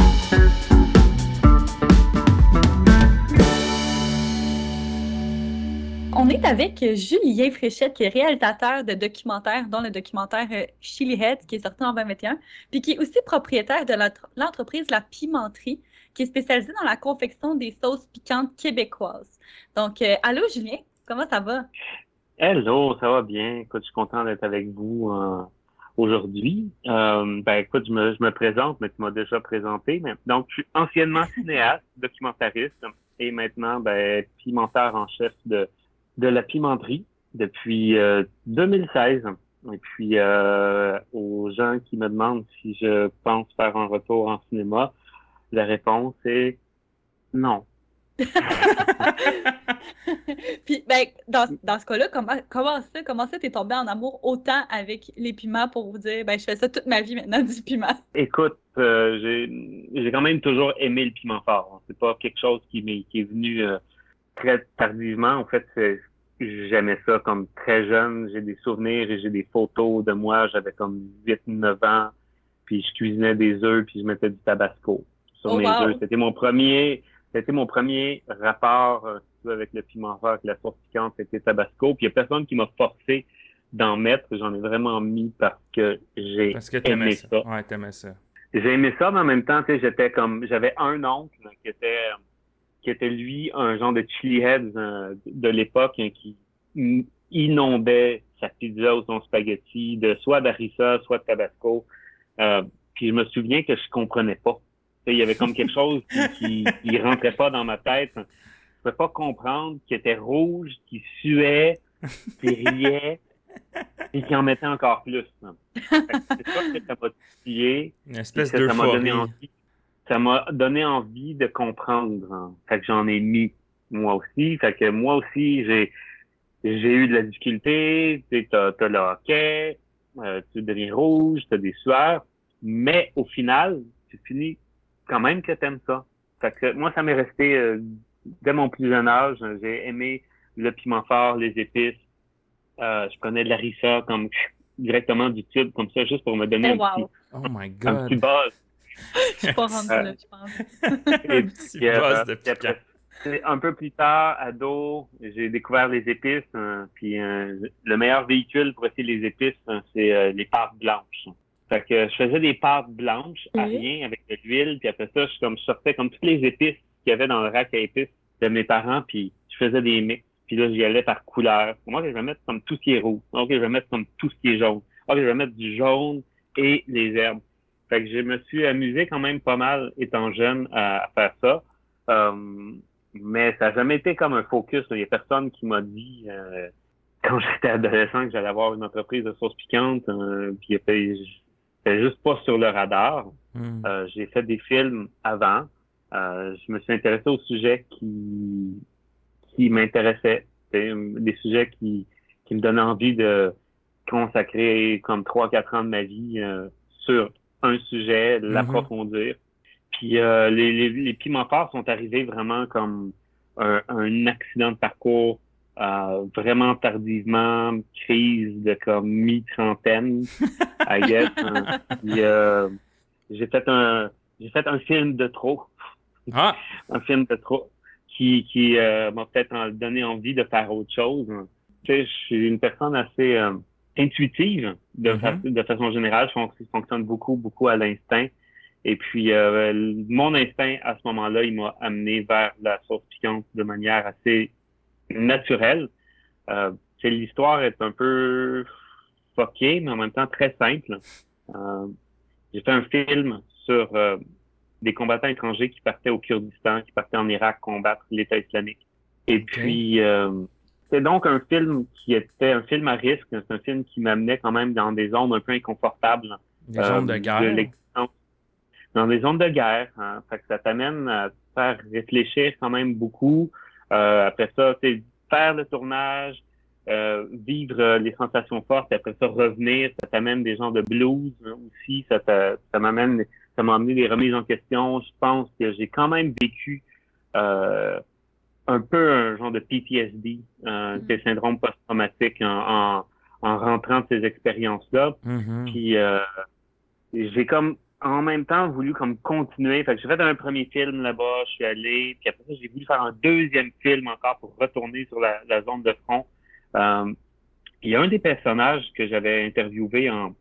On est avec Julien Fréchette, qui est réalisateur de documentaires, dont le documentaire euh, Chili Head, qui est sorti en 2021, puis qui est aussi propriétaire de l'entreprise La Pimenterie, qui est spécialisée dans la confection des sauces piquantes québécoises. Donc, euh, allô Julien, comment ça va? Hello, ça va bien. Je suis content d'être avec vous aujourd'hui. Euh, ben écoute, je me, je me présente, mais tu m'as déjà présenté. Mais, donc, je suis anciennement cinéaste, documentariste et maintenant ben, pimenteur en chef de, de la pimenterie. depuis 2016. Et puis, aux gens qui me demandent si je pense faire un retour en cinéma, la réponse est non. Puis, ben, dans, dans ce cas-là, comment, comment ça, comment ça t'es tombé en amour autant avec les piments pour vous dire, ben, je fais ça toute ma vie maintenant, du piment? Écoute, euh, j'ai quand même toujours aimé le piment fort. C'est pas quelque chose qui, m'est qui est venu euh, très tardivement. En fait, j'aimais ça comme très jeune. J'ai des souvenirs et j'ai des photos de moi. J'avais comme 8-9 ans. Puis je cuisinais des œufs puis je mettais du tabasco sur oh, mes œufs. C'était mon premier c'était mon premier rapport euh, avec le piment avec la sauce piquante, c'était Tabasco. Puis il n'y a personne qui m'a forcé d'en mettre. J'en ai vraiment mis parce que j'ai parce que aimé ça. ça. Ouais, t'aimais ça. J'ai aimé ça, mais en même temps, j'étais comme j'avais un oncle qui était qui était lui un genre de chili head euh, de l'époque hein, qui inondait sa pizza ou son spaghetti de soit d'harissa, soit de tabasco. Euh, puis je me souviens que je comprenais pas. Il y avait comme quelque chose qui, qui, rentrait pas dans ma tête. Je pouvais pas comprendre qu'il était rouge, qu'il suait, qu'il riait, et qu'il en mettait encore plus. C'est ça que ça m'a titillé. Une espèce de ça m'a donné envie. Ça m'a donné envie de comprendre. Hein. Fait que j'en ai mis moi aussi. Fait que moi aussi, j'ai j'ai eu de la difficulté. Tu as, as le hockey, euh, tu deviens rouge, tu as des sueurs. Mais au final, tu finis quand même que t'aimes ça. Fait que moi, ça m'est resté euh, dès mon plus jeune âge. J'ai aimé le piment fort, les épices. Euh, je prenais de la rissa comme directement du tube, comme ça, juste pour me donner oh, un, petit, oh my God. un petit buzz. je suis pas rendu là, je pense. et, puis, euh, après, un peu plus tard, ado, j'ai découvert les épices. Hein, puis le meilleur véhicule pour essayer les épices, hein, c'est les pâtes blanches. Fait que je faisais des pâtes blanches à rien avec de l'huile, puis après ça, je, comme, je sortais comme toutes les épices qu'il y avait dans le rack à épices de mes parents, puis je faisais des mix. Puis là, j'y allais par couleur. Moi, je vais mettre comme tout ce qui est rouge. Ok, je vais mettre comme tout ce qui est jaune. Ok, je vais mettre du jaune et les herbes. Fait que je me suis amusé quand même pas mal étant jeune à, faire ça. Euh, mais ça n'a jamais été comme un focus. Il y a personne qui m'a dit euh, quand j'étais adolescent que j'allais avoir une entreprise de sauce piquante. Euh, puis c'était juste pas sur le radar. Hmm. Euh, j'ai fait des films avant. Euh, je me suis intéressé aux sujets qui qui m'intéressaient. Des sujets qui, qui me donnaient envie de consacrer comme trois, quatre ans de ma vie euh, sur un sujet, hmm. l'approfondir. Puis les, les, les piments sont arrivés vraiment comme un, un accident de parcours euh, vraiment tardivement, crise de comme mi-trentaine, I guess. Hein. euh, j'ai fait un j'ai fait un film de trop. Ah. un film de trop qui, qui euh, m'a peut-être donné envie de faire autre chose. Tu sais, je suis une personne assez euh, intuitive de, mm-hmm. de façon générale. Je fonctionne beaucoup, beaucoup à l'instinct. Et puis, mon instinct, à ce moment-là, il m'a amené vers la sauce piquante de manière assez naturel. Euh, l'histoire est un peu fuckée, mais en même temps très simple. Euh, j'ai fait un film sur euh, des combattants étrangers qui partaient au Kurdistan, qui partaient en Irak combattre l'État islamique. Et puis, euh, c'est donc un film qui était un film à risque. C'est un film qui m'amenait quand même dans des zones un peu inconfortables. Des zones de guerre. dans des zones de guerre. Hein. Fait que ça t'amène à faire réfléchir quand même beaucoup. Euh, après ça, c'est faire le tournage, euh, vivre euh, les sensations fortes, et après ça revenir, ça t'amène des gens de blues aussi, ça, ça m'amène, ça m'a amené des remises en question. Je pense que j'ai quand même vécu euh, un peu un genre de PTSD, euh, mm. syndrome post-traumatique en, en, rentrant de ces expériences-là. Mm-hmm. Puis euh, j'ai comme en même temps voulu comme continuer. Fait que j'ai fait un premier film là-bas, je suis allé, puis après ça, j'ai voulu faire un deuxième film encore pour retourner sur la, zone de front. Euh, il y a un des personnages que j'avais interviewé en,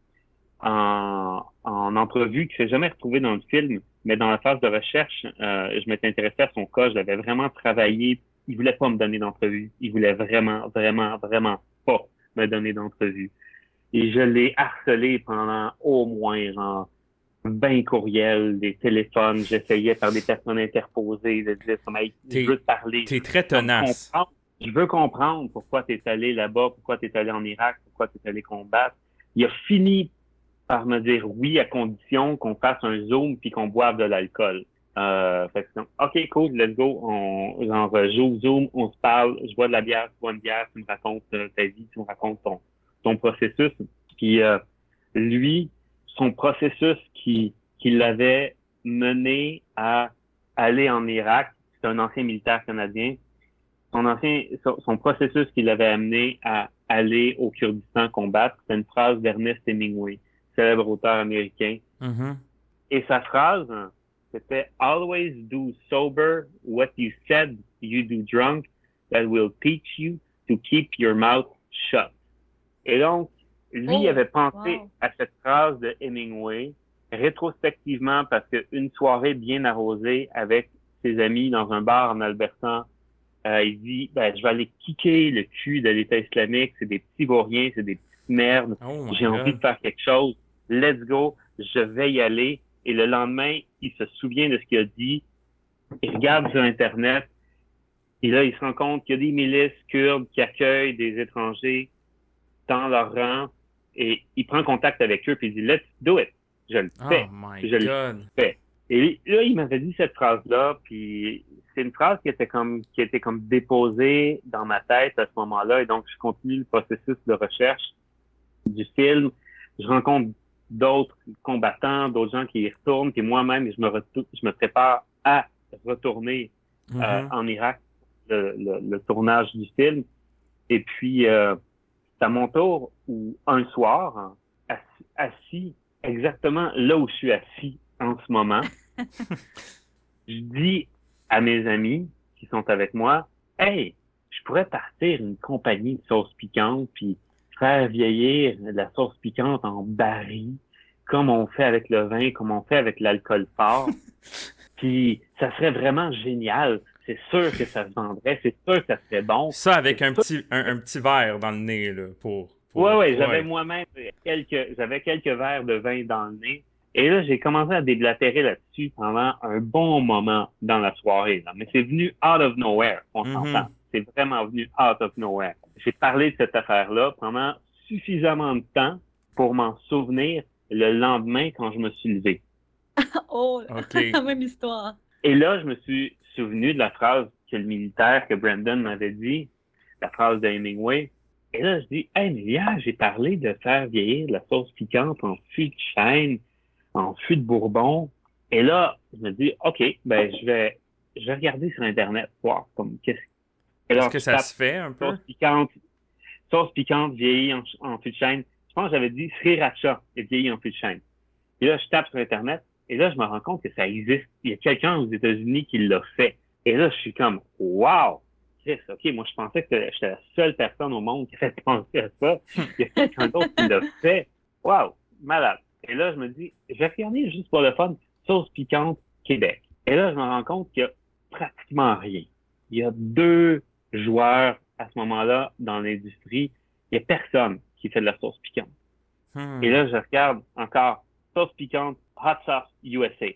en, en entrevue qui s'est jamais retrouvé dans le film, mais dans la phase de recherche, euh, je m'étais intéressé à son cas, je l'avais vraiment travaillé. Il voulait pas me donner d'entrevue. Il voulait vraiment, vraiment, vraiment pas me donner d'entrevue. Et je l'ai harcelé pendant au moins genre 20 courriels, des téléphones, j'essayais par des personnes interposées de dire je veux te parler. T'es très tenace. je veux comprendre pourquoi tu es allé là-bas, pourquoi tu es allé en Irak, pourquoi tu es allé combattre. Il a fini par me dire oui à condition qu'on fasse un zoom puis qu'on boive de l'alcool. Euh, fait que, OK, cool, let's go. On, genre, joue zoom, on se parle, je bois de la bière, tu bois une bière, tu me racontes euh, ta vie, tu me racontes ton, ton processus. Puis euh, lui, son processus qui, qui l'avait mené à aller en Irak, c'est un ancien militaire canadien, son ancien, son, processus qui l'avait amené à aller au Kurdistan combattre, c'est une phrase d'Ernest Hemingway, célèbre auteur américain. Mm-hmm. Et sa phrase, c'était Always do sober what you said you do drunk that will teach you to keep your mouth shut. Et donc, lui Oh, avait pensé wow. à cette phrase de Hemingway rétrospectivement parce qu'une soirée bien arrosée avec ses amis dans un bar en Alberta, euh, il dit ben, je vais aller kicker le cul de l'État islamique, c'est des petits vauriens, c'est des petites merdes, Oh j'ai envie de faire quelque chose, let's go, je vais y aller. Et le lendemain, il se souvient de ce qu'il a dit, il regarde sur Internet, et là, il se rend compte qu'il y a des milices kurdes qui accueillent des étrangers dans leur rang, et il prend contact avec eux, puis il dit, let's do it, je le fais. Oh my Je le god. Et là, il m'avait dit cette phrase-là, puis c'est une phrase qui était comme qui était comme déposée dans ma tête à ce moment-là, et donc je continue le processus de recherche du film. Je rencontre d'autres combattants, d'autres gens qui y retournent, puis moi-même, je me je me prépare à retourner euh, Mhm. en Irak le, le- le tournage du film. Et puis, euh, c'est à mon tour où un soir, assis, assis exactement là où je suis assis en ce moment, je dis à mes amis qui sont avec moi, hey, je pourrais partir une compagnie de sauce piquante puis faire vieillir de la sauce piquante en baril, comme on fait avec le vin, comme on fait avec l'alcool fort. puis ça serait vraiment génial. C'est sûr que ça se vendrait, c'est sûr que ça serait bon. Ça avec un petit, un, un petit verre dans le nez, là, pour... pour- Ouais, ouais, j'avais moi-même quelques, j'avais quelques verres de vin dans le nez. Et là, j'ai commencé à déblatérer là-dessus pendant un bon moment dans la soirée. Là. Mais c'est venu out of nowhere, on Mhm. s'entend. C'est vraiment venu out of nowhere. J'ai parlé de cette affaire-là pendant suffisamment de temps pour m'en souvenir le lendemain quand je me suis levé. Oh, OK. la même histoire. Et là, je me suis souvenu de la phrase que le militaire, que Brandon m'avait dit, la phrase de Hemingway. Et là, je dis, hey, mais hier, j'ai parlé de faire vieillir de la sauce piquante en fût de chêne, en fût de bourbon. Et là, je me dis, OK, ben, je vais, je vais regarder sur Internet, voir comme, qu'est-ce Est-ce que ça se fait un peu? sauce piquante, sauce piquante vieillie en, en fût de chêne. Je pense que j'avais dit sriracha et vieilli en fût de chêne. Et là, je tape sur Internet et là, je me rends compte que ça existe. Il y a quelqu'un aux États-Unis qui l'a fait. Et là, je suis comme, wow! Chris, OK, moi, je pensais que j'étais la seule personne au monde qui avait pensé à ça. Il y a quelqu'un d'autre qui l'a fait. Wow! Malade. Et là, je me dis, je vais regarder juste pour le fun, sauce piquante Québec. Et là, je me rends compte qu'il y a pratiquement rien. Il y a deux joueurs à ce moment-là dans l'industrie. Il y a personne qui fait de la sauce piquante. Hmm. Et là, je regarde encore sauce piquante, hot sauce USA.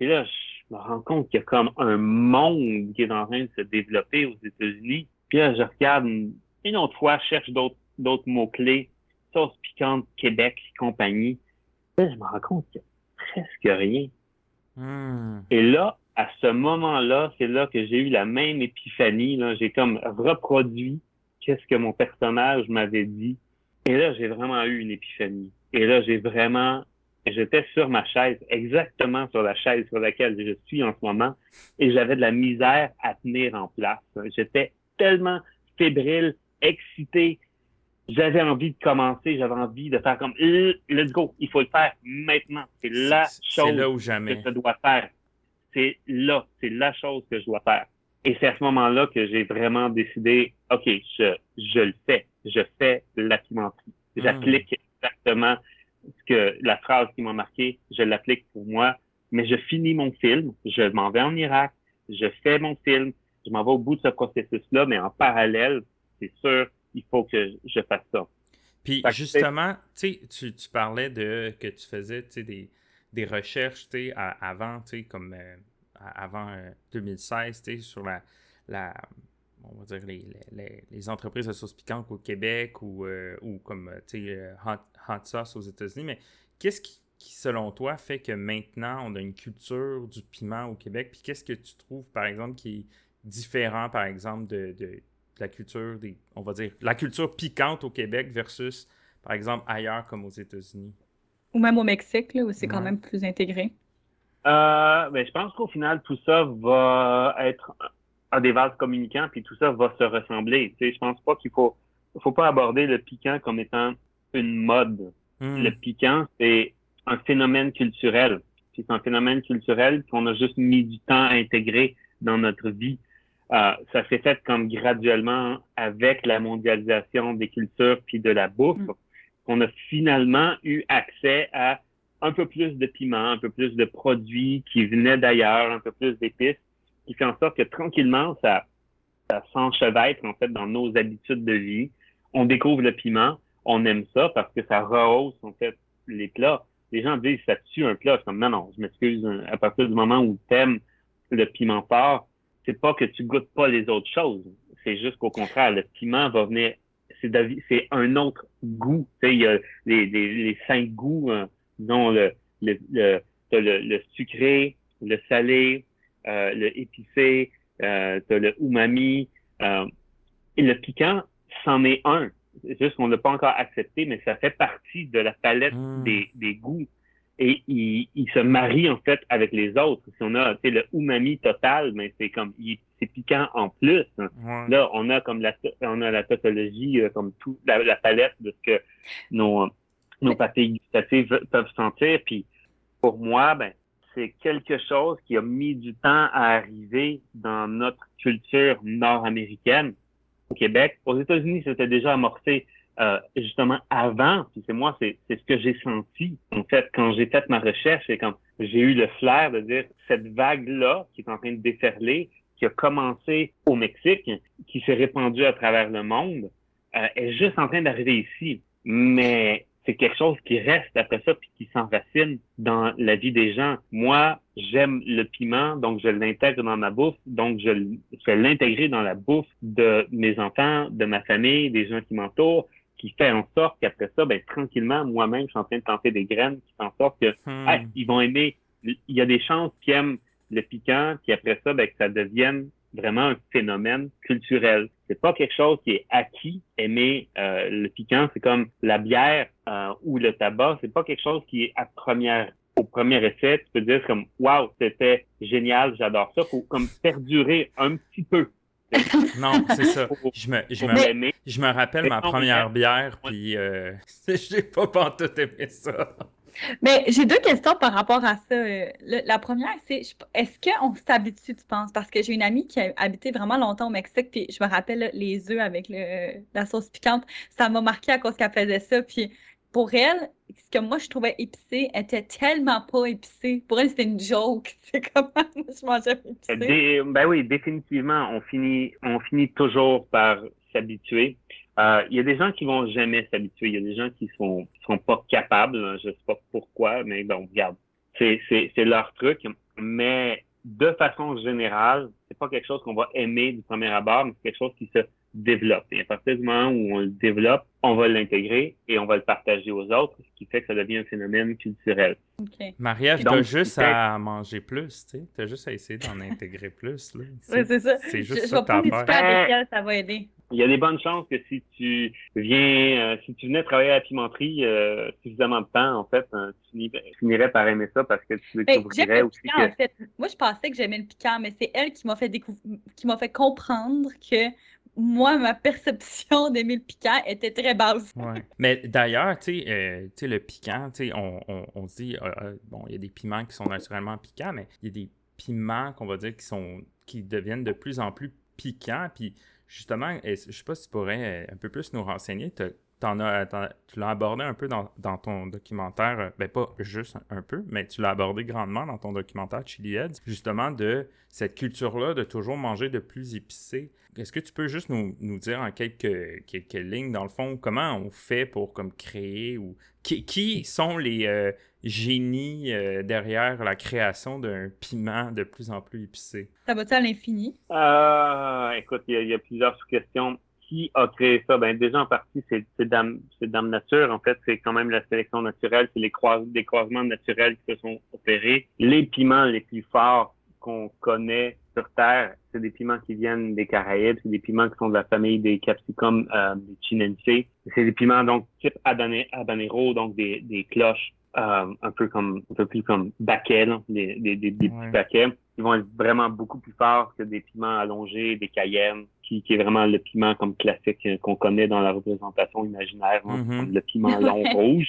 Et là, je me rends compte qu'il y a comme un monde qui est en train de se développer aux États-Unis. Puis là, je regarde une, autre fois, je cherche d'autres d'autres mots-clés, sauce piquante Québec, compagnie. Là, je me rends compte qu'il y a presque rien. Hmm. Et là, à ce moment-là, c'est là que j'ai eu la même épiphanie. Là. J'ai comme reproduit qu'est-ce que mon personnage m'avait dit. Et là, j'ai vraiment eu une épiphanie. Et là, j'ai vraiment, j'étais sur ma chaise, exactement sur la chaise sur laquelle je suis en ce moment, et j'avais de la misère à tenir en place. J'étais tellement fébrile, excité. J'avais envie de commencer, j'avais envie de faire comme, Euh, let's go, il faut le faire maintenant. C'est la chose là que jamais. je dois faire. C'est là, c'est la chose que je dois faire. Et c'est à ce moment-là que j'ai vraiment décidé, OK, je, je le fais. Je fais la pimenterie. J'applique exactement que la phrase qui m'a marqué, je l'applique pour moi, mais je finis mon film, je m'en vais en Irak, je fais mon film, je m'en vais au bout de ce processus-là, mais en parallèle, c'est sûr, il faut que je fasse ça. Puis justement, tu tu parlais de que tu faisais des, des recherches à- avant, comme euh, avant euh, 2016, tu sais, sur la, la on va dire, les, entreprises de sauce piquante au Québec ou, ou comme, tu sais, hot, hot, sauce aux États-Unis, mais qu'est-ce qui, selon toi, fait que maintenant, on a une culture du piment au Québec? Puis qu'est-ce que tu trouves, par exemple, qui est différent, par exemple, de, la culture des, on va dire, la culture piquante au Québec versus, par exemple, ailleurs comme aux États-Unis? Ou même au Mexique, là, où c'est quand même plus intégré? Euh, ben, je pense qu'au final, tout ça va être à des vases communicants, puis tout ça va se ressembler. Tu sais, je pense pas qu'il faut, faut pas aborder le piquant comme étant une mode. Hmm. Le piquant, c'est un phénomène culturel. C'est un phénomène culturel qu'on a juste mis du temps à intégrer dans notre vie. Euh, ça s'est fait comme graduellement avec la mondialisation des cultures puis de la bouffe, mm. qu'on a finalement eu accès à un peu plus de piment, un peu plus de produits qui venaient d'ailleurs, un peu plus d'épices, qui fait en sorte que tranquillement, ça, ça s'enchevêtre en fait dans nos habitudes de vie. On découvre le piment, on aime ça parce que ça rehausse en fait les plats. Les gens disent ça tue un plat. comme non, non, je m'excuse. À partir du moment où tu aimes le piment fort, c'est pas que tu goûtes pas les autres choses. C'est juste qu'au contraire, le piment va venir, c'est un autre goût. Tu sais, il y a les, les, cinq goûts, hein, dont le, le, le, le, sucré, le salé, euh, le épicé, euh, le umami. Euh, et le piquant, c'en est un. C'est juste qu'on l'a pas encore accepté, mais ça fait partie de la palette hmm. des, des goûts et il, il, se marie en fait avec les autres. Si on a le umami total, mais c'est comme c'est piquant en plus. Là, on a comme la on a la tautologie, euh, comme tout la, la, palette de ce que nos nos papilles gustatives peuvent sentir. Puis pour moi, ben c'est quelque chose qui a mis du temps à arriver dans notre culture nord-américaine. Au Québec, aux États-Unis, c'était déjà amorcé euh, justement avant, puis c'est moi, c'est ce que j'ai senti en fait quand j'ai fait ma recherche et quand j'ai eu le flair de dire cette vague-là qui est en train de déferler, qui a commencé au Mexique, qui s'est répandue à travers le monde, euh, est juste en train d'arriver ici. Mais c'est quelque chose qui reste après ça puis qui s'enracine dans la vie des gens. Moi, j'aime le piment, donc je l'intègre dans ma bouffe, donc je, je vais l'intégrer dans la bouffe de mes enfants, de ma famille, des gens qui m'entourent qui fait en sorte qu'après ça, ben, tranquillement, moi-même, je suis en train de tenter des graines qui font en sorte que hmm. ils vont aimer. Il y a des chances qu'ils aiment le piquant, puis après ça, ben, que ça devienne vraiment un phénomène culturel. C'est pas quelque chose qui est acquis. Aimer euh, le piquant, c'est comme la bière euh, ou le tabac. C'est pas quelque chose qui est à première au premier essai, tu peux dire comme waouh, c'était génial, j'adore ça. Faut comme perdurer un petit peu. non, c'est ça. Je me, je, me, je me rappelle ma première bière, puis euh, j'ai pas pantoute aimé ça. Mais j'ai deux questions par rapport à ça. la première, c'est est-ce qu'on s'habitue, tu penses? Parce que j'ai une amie qui a habité vraiment longtemps au Mexique, puis je me rappelle les œufs avec la sauce piquante. Ça m'a marqué à cause qu'elle faisait ça. Puis pour elle, ce que moi je trouvais épicé était tellement pas épicé. Pour elle, c'était une joke. C'est comment je mangeais épicé. ben oui, définitivement, on finit, on finit toujours par s'habituer. Euh, il y a des gens qui vont jamais s'habituer. Il y a des gens qui sont, sont pas capables. Hein, je sais pas pourquoi, mais bon, regarde, c'est, c'est, c'est leur truc. Mais de façon générale, c'est pas quelque chose qu'on va aimer du premier abord, mais c'est quelque chose qui se développe. Et à partir du moment où on le développe, on va l'intégrer et on va le partager aux autres, ce qui fait que ça devient un phénomène culturel. Okay. Maria, tu as juste à manger plus, tu sais. Tu as juste à essayer d'en intégrer plus. Oui, c'est ça. C'est juste ça que tu ça va aider. Il y a des bonnes chances que si tu viens, euh, si tu venais travailler à la pimenterie euh, suffisamment de temps, en fait, euh, tu finirais par aimer ça parce que tu découvrirais aussi que... En fait. Moi, je pensais que j'aimais le piquant, mais c'est elle qui m'a fait qui m'a fait comprendre que moi, ma perception d'aimer le piquant était très basse. Ouais. Mais d'ailleurs, tu sais, euh, le piquant, tu sais, on, on, on, se dit, euh, euh, bon, il y a des piments qui sont naturellement piquants, mais il y a des piments qu'on va dire qui sont qui deviennent de plus en plus piquants. Puis justement, je sais pas si tu pourrais un peu plus nous renseigner. Tu en as, tu l'as abordé un peu dans, ton documentaire, euh, ben pas juste un peu, mais tu l'as abordé grandement dans ton documentaire Chili Heads, justement de cette culture-là de toujours manger de plus épicé. Est-ce que tu peux juste nous, dire en quelques, quelques lignes, dans le fond, comment on fait pour comme créer ou qui, sont les euh, génies euh, derrière la création d'un piment de plus en plus épicé? Ça va-tu à l'infini? écoute, il y, a plusieurs sous-questions qui a créé ça? Ben, déjà, en partie, c'est Dame, Dame Nature. En fait, c'est quand même la sélection naturelle, c'est les des croisements naturels qui se sont opérés. Les piments les plus forts qu'on connaît sur Terre, c'est des piments qui viennent des Caraïbes, c'est des piments qui sont de la famille des capsicums, euh, des chinense. C'est des piments, donc, type habanero, donc des, des cloches, euh, un peu comme, un peu plus comme baquets, des, des, des, petits baquets. Ils vont être vraiment beaucoup plus forts que des piments allongés, des cayennes qui, qui, est vraiment le piment comme classique euh, qu'on connaît dans la représentation imaginaire, hein, mm-hmm. le piment long rouge.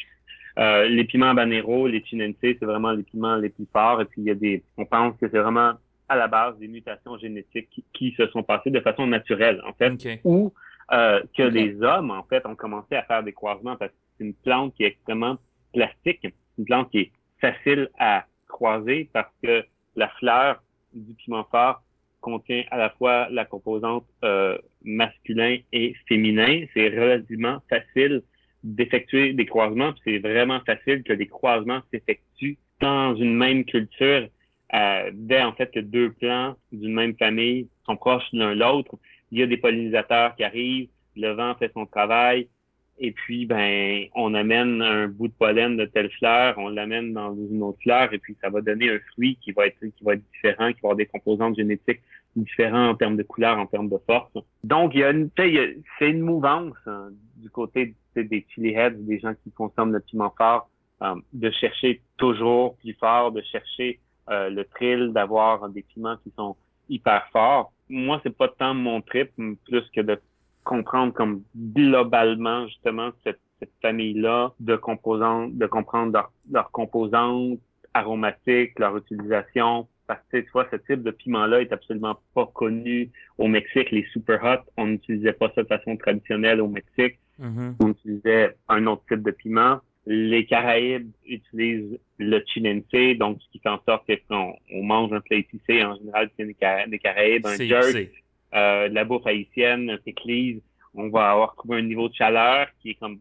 Euh, les piments habanero, les chinense, c'est vraiment les piments les plus forts. Et puis il y a des, on pense que c'est vraiment à la base des mutations génétiques qui, se sont passées de façon naturelle, en fait, ou euh, que les hommes, en fait, ont commencé à faire des croisements parce que c'est une plante qui est extrêmement plastique, une plante qui est facile à croiser parce que la fleur du piment fort contient à la fois la composante euh, masculin et féminin. C'est relativement facile d'effectuer des croisements, c'est vraiment facile que des croisements s'effectuent dans une même culture euh, dès en fait que deux plants d'une même famille sont proches l'un l'autre. Il y a des pollinisateurs qui arrivent, le vent fait son travail, et puis ben on amène un bout de pollen de telle fleur, on l'amène dans une autre fleur, et puis ça va donner un fruit qui va être qui va être différent, qui va avoir des composantes génétiques différents en termes de couleur, en termes de force. Donc, il y a une, c'est une mouvance hein, du côté des chili des gens qui consomment le piment fort, euh, de chercher toujours plus fort, de chercher euh, le thrill, d'avoir des piments qui sont hyper forts. Moi, c'est pas tant mon trip, plus que de comprendre comme globalement justement cette, cette famille-là de composants, de comprendre leurs composantes aromatiques, leur utilisation, parce que tu vois, ce type de piment-là est absolument pas connu au Mexique. Les super hot, on n'utilisait pas ça de façon traditionnelle au Mexique. Mm-hmm. On utilisait un autre type de piment. Les Caraïbes utilisent le chinense, donc ce qui fait en sorte que quand on mange un plat épicé, en général, c'est des, Caraïbes, un jerk, euh, de la bouffe haïtienne, pickles, on va avoir trouvé un niveau de chaleur qui est comme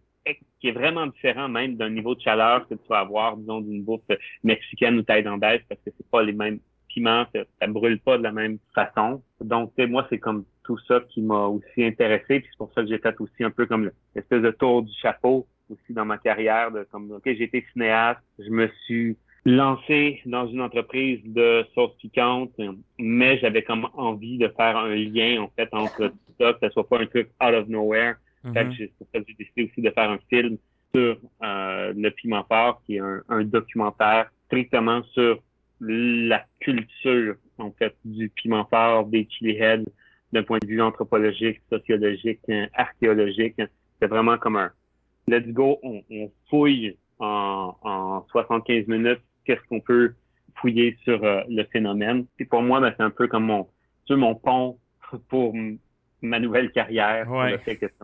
qui est vraiment différent même d'un niveau de chaleur que tu vas avoir, disons, d'une bouffe mexicaine ou thaïlandaise, parce que c'est pas les mêmes piment, ça, ça, brûle pas de la même façon. Donc, moi, c'est comme tout ça qui m'a aussi intéressé. Puis c'est pour ça que j'ai fait aussi un peu comme l'espèce de tour du chapeau aussi dans ma carrière. De comme, OK, j'ai été cinéaste, je me suis lancé dans une entreprise de sauce piquante, mais j'avais comme envie de faire un lien, en fait, entre tout ça, que ce soit pas un truc out of nowhere. Pour ça que j'ai décidé aussi de faire un film sur euh, le piment fort, qui est un, un documentaire strictement sur la culture, en fait, du piment fort, des chili heads, d'un point de vue anthropologique, sociologique, archéologique. C'est vraiment comme un let's go, on, fouille en, en 75 minutes qu'est-ce qu'on peut fouiller sur euh, le phénomène. Et pour moi, ben, c'est un peu comme mon, tu mon pont pour ma nouvelle carrière. Ouais.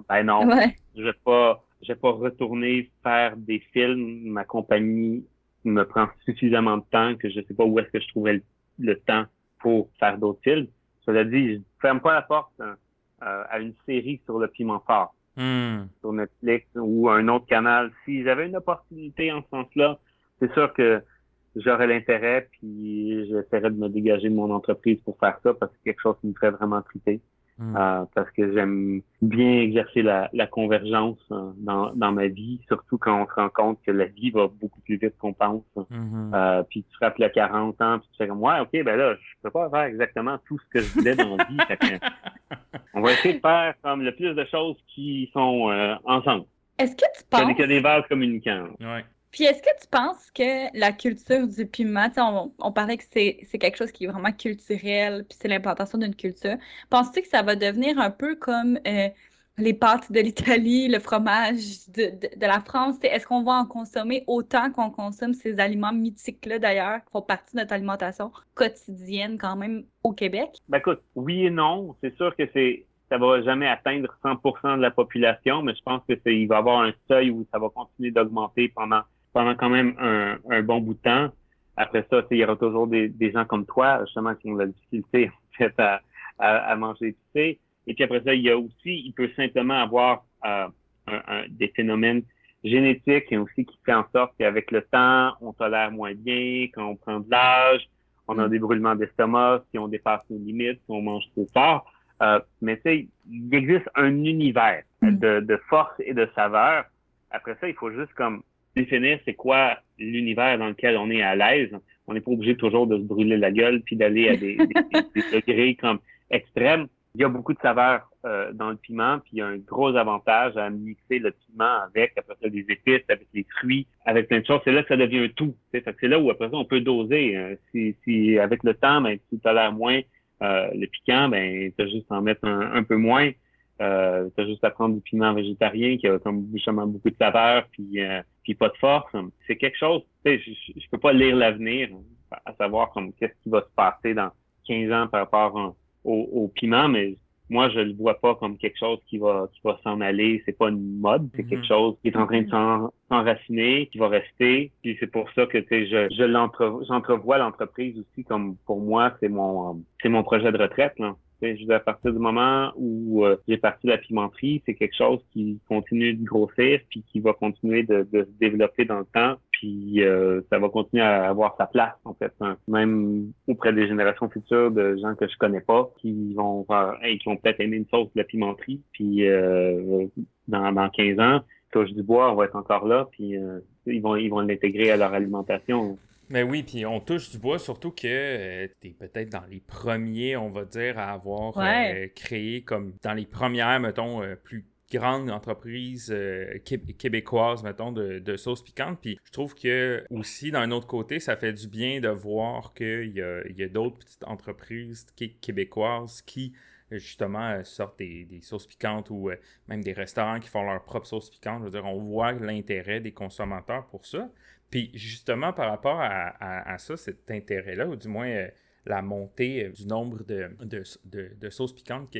ben non, je vais pas, je vais pas retourner faire des films. Ma compagnie me prend suffisamment de temps que je sais pas où est-ce que je trouverais le, temps pour faire d'autres films. Cela dit, je ferme pas la porte hein, euh, à une série sur le piment fort hmm. sur Netflix ou un autre canal. Si j'avais une opportunité en ce sens-là, c'est sûr que j'aurais l'intérêt puis j'essaierais de me dégager de mon entreprise pour faire ça parce que c'est quelque chose qui me ferait vraiment triper. Hmm. Euh, parce que j'aime bien exercer la, la convergence euh, dans, dans ma vie, surtout quand on se rend compte que la vie va beaucoup plus vite qu'on pense. Hmm. Euh, puis tu frappes le 40 ans, puis tu fais comme ouais, ok, ben là, je peux pas faire exactement tout ce que je voulais dans la vie. on va essayer de faire comme le plus de choses qui sont ensemble. Est-ce que tu penses... a des vases communicants. Ouais. Puis est-ce que tu penses que la culture du piment, on, on parlait que c'est quelque chose qui est vraiment culturel, puis c'est l'implantation d'une culture. Penses-tu que ça va devenir un peu comme euh, les pâtes de l'Italie, le fromage de, de, la France? Est-ce qu'on va en consommer autant qu'on consomme ces aliments mythiques-là, d'ailleurs, qui font partie de notre alimentation quotidienne quand même au Québec? Ben écoute, oui et non. C'est sûr que c'est ça va jamais atteindre 100% de la population, mais je pense que il va y avoir un seuil où ça va continuer d'augmenter pendant pendant quand même un, un, bon bout de temps. Après ça, il y aura toujours des, des, gens comme toi, justement, qui ont la difficulté à, à, à manger épicé. Et puis après ça, il y a aussi, il peut simplement avoir euh, un, des phénomènes génétiques et aussi qui fait en sorte qu'avec le temps, on tolère moins bien, quand on prend de l'âge, on a mm. des brûlements d'estomac, si on dépasse nos limites, si on mange trop fort. Euh, mais tu sais, il existe un univers mm. de, de force et de saveur. Après ça, il faut juste comme définir c'est quoi l'univers dans lequel on est à l'aise. On n'est pas obligé toujours de se brûler la gueule puis d'aller à des, des, degrés comme extrêmes. Il y a beaucoup de saveurs euh, dans le piment, puis il y a un gros avantage à mixer le piment avec, après ça, des épices, avec les fruits, avec plein de choses. C'est là que ça devient un tout. C'est là où après ça, on peut doser. Hein. Si, si avec le temps, ben, tu tolères moins euh, le piquant, ben, tu as juste en mettre un, peu moins. Euh, tu as juste à prendre du piment végétarien qui a comme justement beaucoup de saveurs puis, euh, puis pas de force. C'est quelque chose, tu sais, je, je peux pas lire l'avenir, hein, à savoir comme qu'est-ce qui va se passer dans 15 ans par rapport à au, piment, mais moi, je le vois pas comme quelque chose qui va, qui va s'en aller. C'est pas une mode, c'est quelque mhm. chose qui est en train de s'enraciner, qui va rester. Puis c'est pour ça que je, je j'entrevois l'entreprise aussi comme pour moi, c'est mon, c'est mon projet de retraite. Là. Je à partir du moment où euh, j'ai parti de la pimenterie, c'est quelque chose qui continue de grossir puis qui va continuer de, de se développer dans le temps puis euh, ça va continuer à avoir sa place en fait, hein. même auprès des générations futures de gens que je connais pas qui vont qui vont peut-être aimer une sauce de la pimenterie, puis euh, dans, dans 15 ans, touche du bois, on va être encore là, puis euh, ils vont ils vont l'intégrer à leur alimentation. Mais oui, puis on touche du bois, surtout que tu es peut-être dans les premiers, on va dire, à avoir créé comme dans les premières, mettons, plus grande entreprise euh, québécoise, mettons, de, de sauce piquante. Puis je trouve que aussi, d'un autre côté, ça fait du bien de voir qu'il y a, y a d'autres petites entreprises québécoises qui justement euh, sortent des, des, sauces piquantes ou euh, même des restaurants qui font leur propre sauce piquante. Je veux dire, on voit l'intérêt des consommateurs pour ça. Puis justement, par rapport à, à, ça, cet intérêt-là, ou du moins la montée euh, du nombre de, de, sauces piquantes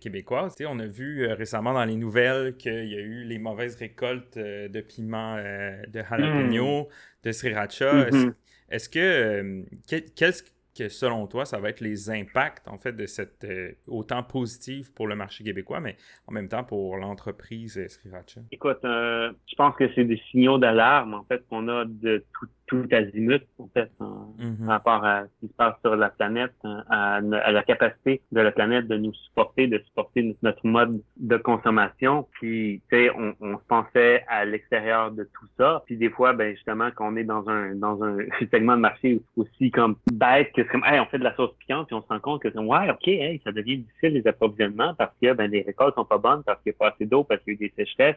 québécoises. on a vu euh, récemment dans les nouvelles qu'il y a eu les mauvaises récoltes euh, de piments de jalapeno, hmm. de sriracha. Mm-hmm. Est-ce que, qu'est-ce que selon toi, ça va être les impacts en fait de cette autant positive pour le marché québécois, mais en même temps pour l'entreprise Sriracha? Écoute, je pense que c'est des signaux d'alarme en fait qu'on a de tout tout azimut, en fait, en, mm-hmm. rapport à ce qui se passe sur la planète, hein, à, la capacité de la planète de nous supporter, de supporter notre mode de consommation. Puis, tu sais, on, on, se pensait à l'extérieur de tout ça. Puis des fois, ben justement, quand on est dans un dans un segment de marché aussi comme bête que comme, hey, on fait de la sauce piquante, puis on se rend compte que c'est ouais, ok, hey, ça devient difficile les approvisionnements parce que ben les récoltes sont pas bonnes, parce qu'il n'y a pas assez d'eau, parce qu'il y a eu des sécheresses.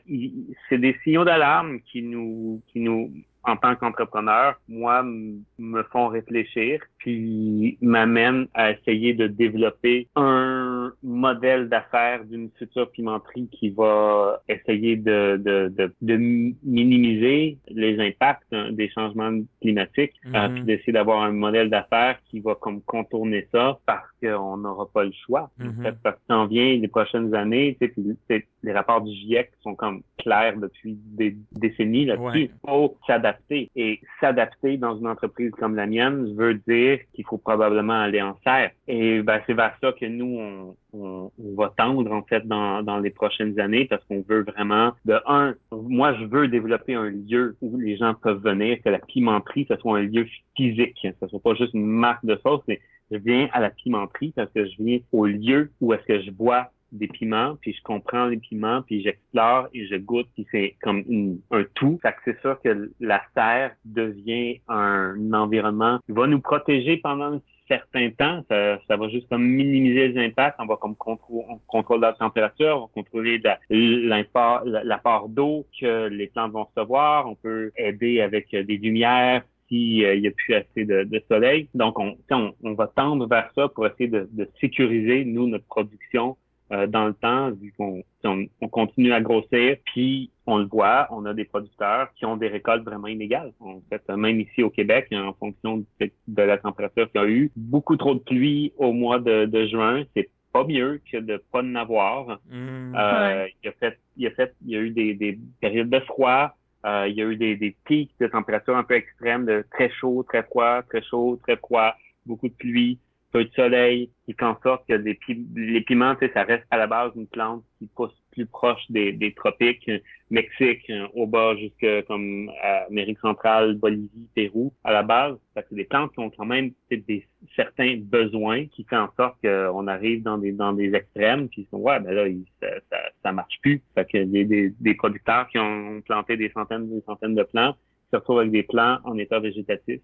C'est des signaux d'alarme qui nous qui nous en tant qu'entrepreneur, moi, me font réfléchir, puis m'amènent à essayer de développer un modèle d'affaires d'une future pimenterie qui va essayer de, de, de, de minimiser les impacts hein, des changements climatiques, euh, mhm. puis d'essayer d'avoir un modèle d'affaires qui va comme contourner ça parce qu'on n'aura pas le choix. Mhm. parce que ça vient les prochaines années, tu sais, les rapports du GIEC sont comme clairs depuis des décennies là-dessus. Il faut s'adapter. Et s'adapter dans une entreprise comme la mienne veut dire qu'il faut probablement aller en serre. Et ben, c'est vers ça que nous, on, va tendre en fait dans, dans les prochaines années parce qu'on veut vraiment, de un, moi je veux développer un lieu où les gens peuvent venir, que la pimenterie, ce soit un lieu physique, que ce soit pas juste une marque de sauce, mais je viens à la pimenterie parce que je viens au lieu où est-ce que je bois des piments, puis je comprends les piments, puis j'explore et je goûte, puis c'est comme un tout. Fait que c'est sûr que la serre devient un environnement qui va nous protéger pendant un certain temps. Ça, ça va juste comme minimiser les impacts. On va comme contrôler, on contrôle la température, on va contrôler la, la part d'eau que les plantes vont recevoir. On peut aider avec des lumières s'il euh, n'y a plus assez de, de soleil. Donc, on, on, on, va tendre vers ça pour essayer de, de sécuriser, nous, notre production euh, dans le temps, vu qu'on on, continue à grossir, puis on le voit, on a des producteurs qui ont des récoltes vraiment inégales. En fait, même ici au Québec, en fonction de, la température qu'il y a eu, beaucoup trop de pluie au mois de, de juin, c'est pas mieux que de pas en avoir. Mhm. Euh, il, a fait, il a fait, il y a eu des, des périodes de froid. Euh, il y a eu des, des pics de température un peu extrêmes, de très chaud, très froid, très chaud, très froid, beaucoup de pluie, peu de soleil, qui fait en sorte que des pi- les piments, ça reste à la base une plante qui pousse plus proche des, des tropiques, euh, Mexique, euh, au bas jusque comme Amérique centrale, Bolivie, Pérou, à la base. C'est des plantes qui ont quand même des certains besoins qui fait en sorte qu'on arrive dans des dans des extrêmes, puis ouais, ben là, ça, ça, marche plus. Fait que des, des, des producteurs qui ont planté des centaines, des centaines de plants, se retrouvent avec des plants en état végétatif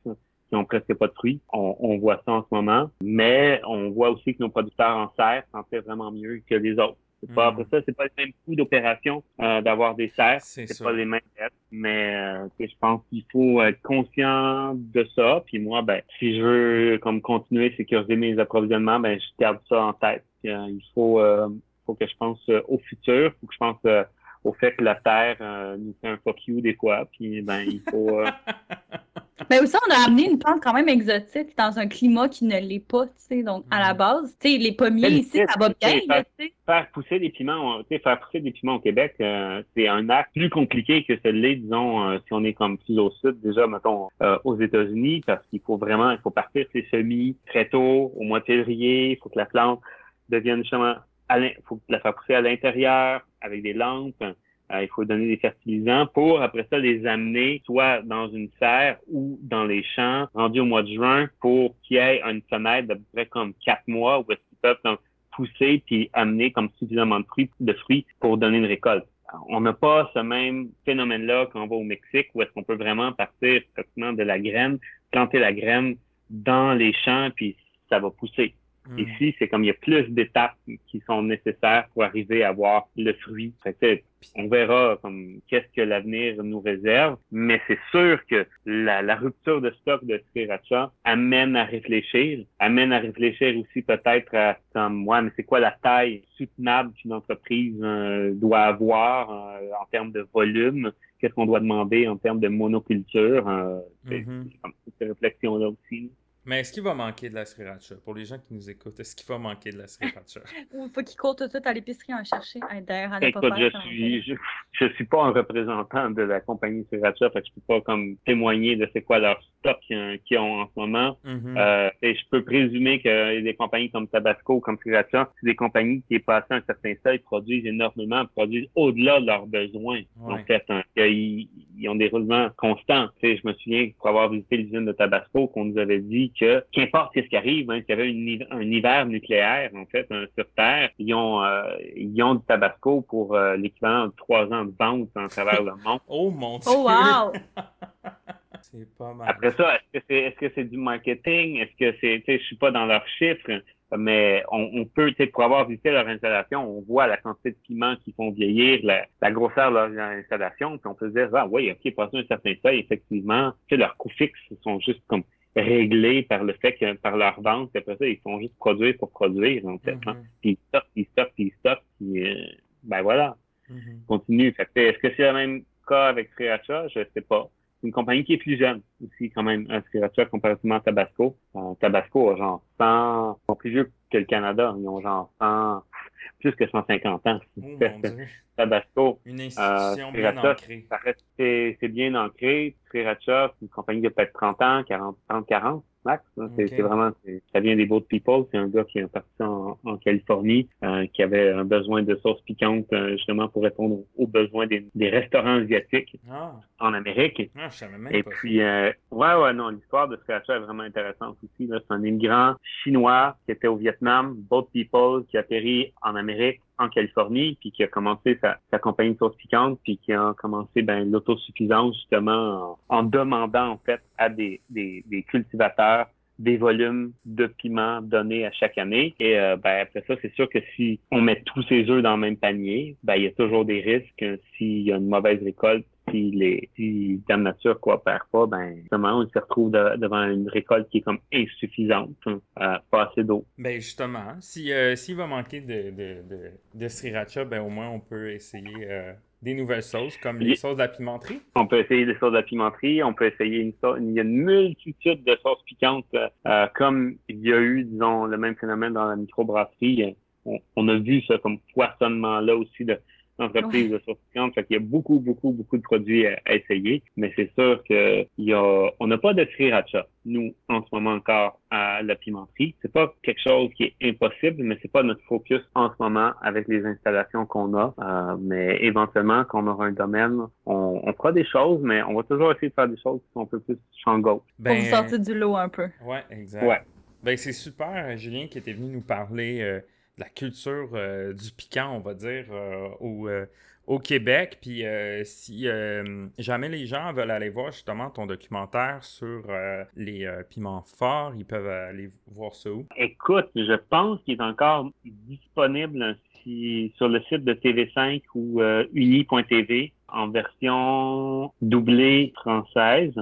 qui ont presque pas de fruits. On, on voit ça en ce moment, mais on voit aussi que nos producteurs en serre s'en fait vraiment mieux que les autres. C'est pas, Mhm. Après ça, c'est pas le même coût d'opération euh, d'avoir des serres. C'est pas les mêmes dettes, mais euh, je pense qu'il faut être conscient de ça. Puis moi, ben, si je veux comme continuer à sécuriser mes approvisionnements, ben je garde ça en tête. Puis, euh, il faut, euh, faut que je pense euh, au futur, faut que je pense euh, au fait que la Terre euh, nous fait un fuck you des fois. Puis ben il faut euh, Mais aussi, on a amené une plante quand même exotique dans un climat qui ne l'est pas, tu sais. Donc, à la Mhm. base, tu sais, les pommiers ici, ça va bien, tu sais, faire pousser des piments, tu sais, faire pousser des piments au Québec, euh, c'est un acte plus compliqué que celui, disons, euh, si on est comme plus au sud, déjà, mettons, euh, aux États-Unis, parce qu'il faut vraiment, il faut partir ses semis très tôt, au mois de février, il faut que la plante devienne justement, l'in- faut la faire pousser à l'intérieur, avec des lampes, euh, il faut donner des fertilisants pour, après ça, les amener soit dans une serre ou dans les champs, rendus au mois de juin, pour qu'il y ait une fenêtre d'à peu près comme quatre mois où est-ce qu'ils peuvent pousser puis amener comme suffisamment de fruits, pour donner une récolte. On n'a pas ce même phénomène-là quand on va au Mexique où est-ce qu'on peut vraiment partir de la graine, planter la graine dans les champs puis ça va pousser. Mhm. Ici, c'est comme il y a plus d'étapes qui sont nécessaires pour arriver à avoir le fruit. Fait que, on verra comme qu'est-ce que l'avenir nous réserve, mais c'est sûr que la, la rupture de stock de Sriracha amène à réfléchir, amène à réfléchir aussi peut-être à comme ouais, mais c'est quoi la taille soutenable qu'une entreprise euh, doit avoir euh, en termes de volume, qu'est-ce qu'on doit demander en termes de monoculture, euh, c'est Mhm. c'est comme toutes ces réflexions-là aussi. Mais est-ce qu'il va manquer de la sriracha? Pour les gens qui nous écoutent, est-ce qu'il va manquer de la sriracha? Ou il faut qu'ils courent tout de suite à l'épicerie en chercher. Hey, D'ailleurs, à pas Écoute, je suis, je, je suis pas un représentant de la compagnie Sriracha, fait que je peux pas comme témoigner de c'est quoi leur stock qu'ils ont en ce moment. Mhm. Euh, et je peux présumer que des compagnies comme Tabasco, comme Sriracha, c'est des compagnies qui, passé un certain seuil, produisent énormément, produisent au-delà de leurs besoins. En Ouais. fait, hein, ils, ils ont des roulements constants. Tu sais, je me souviens, pour avoir visité l'usine de Tabasco, qu'on nous avait dit que, qu'importe ce qui arrive, hein, qu'il y avait une un hiver nucléaire, en fait, hein, sur Terre, ils ont, euh, ils ont du Tabasco pour euh, l'équivalent de trois ans de vente à travers le monde. Oh mon dieu! Oh, wow! C'est pas mal. Après ça, est-ce que c'est est-ce que c'est du marketing? Est-ce que c'est, tu sais, je suis pas dans leurs chiffres, mais on, on peut, tu sais, pour avoir visité leur installation, on voit la quantité de piments qui font vieillir, la, la grosseur de leur installation, puis on peut se dire, ah oui, ok, passé un certain seuil, effectivement, tu sais, leurs coûts fixes sont juste comme réglés par le fait que par leur vente, puis après ça, ils font juste produire pour produire, en fait. hein. Mhm. Puis ils stockent, ils puis ils stockent, puis euh, ben voilà Mhm. continue. Fait que, Est-ce que c'est le même cas avec Sriracha? Je sais pas. C'est une compagnie qui est plus jeune aussi, quand même, un Sriracha comparativement à Tabasco. Euh, Tabasco a genre 100, ils sont plus vieux que le Canada. Ils ont genre 100, plus que 150 ans. Oh mon dieu! Tabasco, Une euh, institution bien Sriracha, ancrée. c'est, bien ancré. Sriracha, c'est une compagnie a peut-être 30 ans, 40, 30, 40 max. C'est, vraiment, ça vient des Boat People. C'est un gars qui est parti en, en Californie, euh, qui avait un besoin de sauce piquante, euh, justement pour répondre aux, besoins des, des restaurants asiatiques Ah, en Amérique. ah, je savais même Et pas. puis, euh, ouais, ouais, non, l'histoire de Sriracha est vraiment intéressante aussi. C'est un immigrant chinois qui était au Vietnam, Boat People, qui a atterri en Amérique, en Californie, puis qui a commencé sa, sa compagnie de sauce piquante, puis qui a commencé ben, l'autosuffisance justement en, demandant en fait à des, des, des cultivateurs des volumes de piments donnés à chaque année. Et euh, ben, après ça, c'est sûr que si on met tous ses œufs dans le même panier, ben, il y a toujours des risques s'il y a une mauvaise récolte si les si Dame Nature coopère pas, ben justement, on se retrouve de- devant une récolte qui est comme insuffisante, hein, euh, pas assez d'eau. Ben justement, si, euh, s'il va manquer de, de, de, de sriracha, ben au moins on peut essayer euh, des nouvelles sauces, comme les sauces de la pimenterie. On peut essayer des sauces de la pimenterie, on peut essayer une sauce, il y a une multitude de sauces piquantes, euh, euh, comme il y a eu, disons, le même phénomène dans la microbrasserie. on, a vu ça comme poissonnement-là aussi de l'entreprise de sauce piquante. Fait qu'il y a beaucoup, beaucoup, beaucoup de produits à, essayer. Mais c'est sûr que y a, on n'a pas de sriracha, nous, en ce moment encore, à la pimenterie. C'est pas quelque chose qui est impossible, mais c'est pas notre focus en ce moment avec les installations qu'on a. Euh, mais éventuellement, quand on aura un domaine, on, on, fera des choses, mais on va toujours essayer de faire des choses qui sont un peu plus champ gauche. Ben, Pour vous sortir du lot un peu. Ouais, exact. Ouais. Ben, c'est super, Julien, qui était venu nous parler euh, de la culture euh, du piquant, on va dire, euh, au, au, Québec. Puis si jamais les gens veulent aller voir justement ton documentaire sur les piments forts, ils peuvent aller voir ça où? Écoute, je pense qu'il est encore disponible sur le site de TV5 ou uni.tv en version doublée française.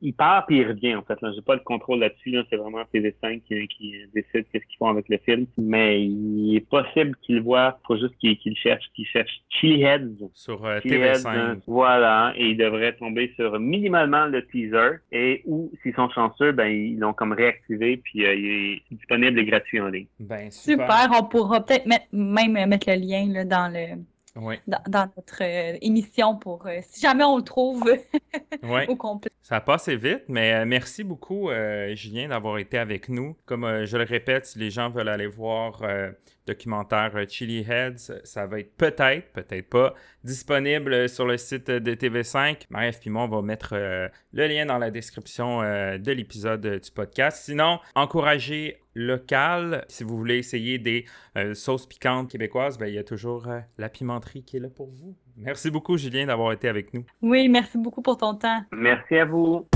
Il, part puis il revient, en fait. Là, j'ai pas le contrôle là-dessus. C'est vraiment TV5 qui, qui décide qu'est-ce qu'ils font avec le film. Mais il est possible qu'il le voit. Faut juste qu'il le cherche. Qu'il cherche Chili Heads. Sur euh, TV5. voilà. Et il devrait tomber sur minimalement le teaser. Et ou, s'ils sont chanceux, ben, ils l'ont comme réactivé puis euh, il est disponible et gratuit en ligne. Ben, super. super. On pourra peut-être même mettre le lien là, dans le dans, notre euh, émission pour euh, si jamais on le trouve. Au complet. Ça passe vite, mais euh, merci beaucoup, Julien, d'avoir été avec nous. Comme je le répète, si les gens veulent aller voir documentaire Chili Heads, ça va être peut-être, peut-être pas, disponible sur le site de TV5. Marie-Ève Pimon va mettre le lien dans la description de l'épisode du podcast. Sinon, encouragez local. Si vous voulez essayer des euh, sauces piquantes québécoises, ben, il y a toujours euh, la pimenterie qui est là pour vous. Merci beaucoup, Julien, d'avoir été avec nous. Oui, merci beaucoup pour ton temps. Merci à vous.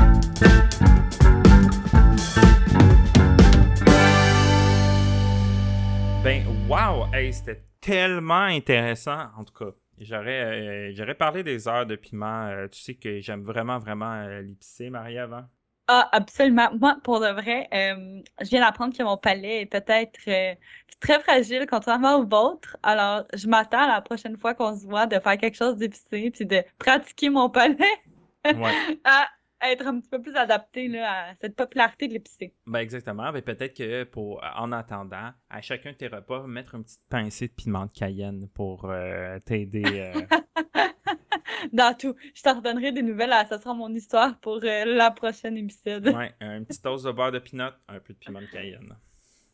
Ben, wow! c'était tellement intéressant, en tout cas. J'aurais, euh, j'aurais parlé des heures de piment. tu sais que j'aime vraiment, vraiment l'épicé, Marie, avant. Ah, absolument. Moi, pour de vrai, euh, je viens d'apprendre que mon palais est peut-être euh, très fragile, contrairement au vôtre. Alors, je m'attends à la prochaine fois qu'on se voit de faire quelque chose d'épicé, puis de pratiquer mon palais à être un petit peu plus adapté là, à cette popularité de l'épicé. Ben exactement. Mais peut-être que pour en attendant, à chacun de tes repas, mettre une petite pincée de piment de Cayenne pour euh, t'aider. dans tout. Je t'en redonnerai des nouvelles. ça sera mon histoire pour euh, la prochaine épisode. Ouais, un petit toast de beurre de pinot, un peu de piment de cayenne.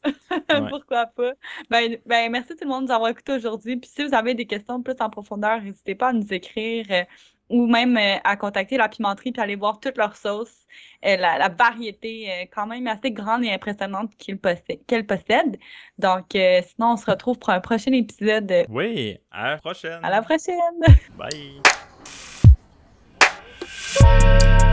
Pourquoi pas? Ben, ben, merci tout le monde de nous avoir écouté aujourd'hui. Puis si vous avez des questions plus en profondeur, n'hésitez pas à nous écrire euh, ou même euh, à contacter la pimenterie puis aller voir toutes leurs sauces. la, variété quand même assez grande et impressionnante qu'elle possède, possède. Donc, sinon, on se retrouve pour un prochain épisode. Oui, à la prochaine. À la prochaine. Bye. Música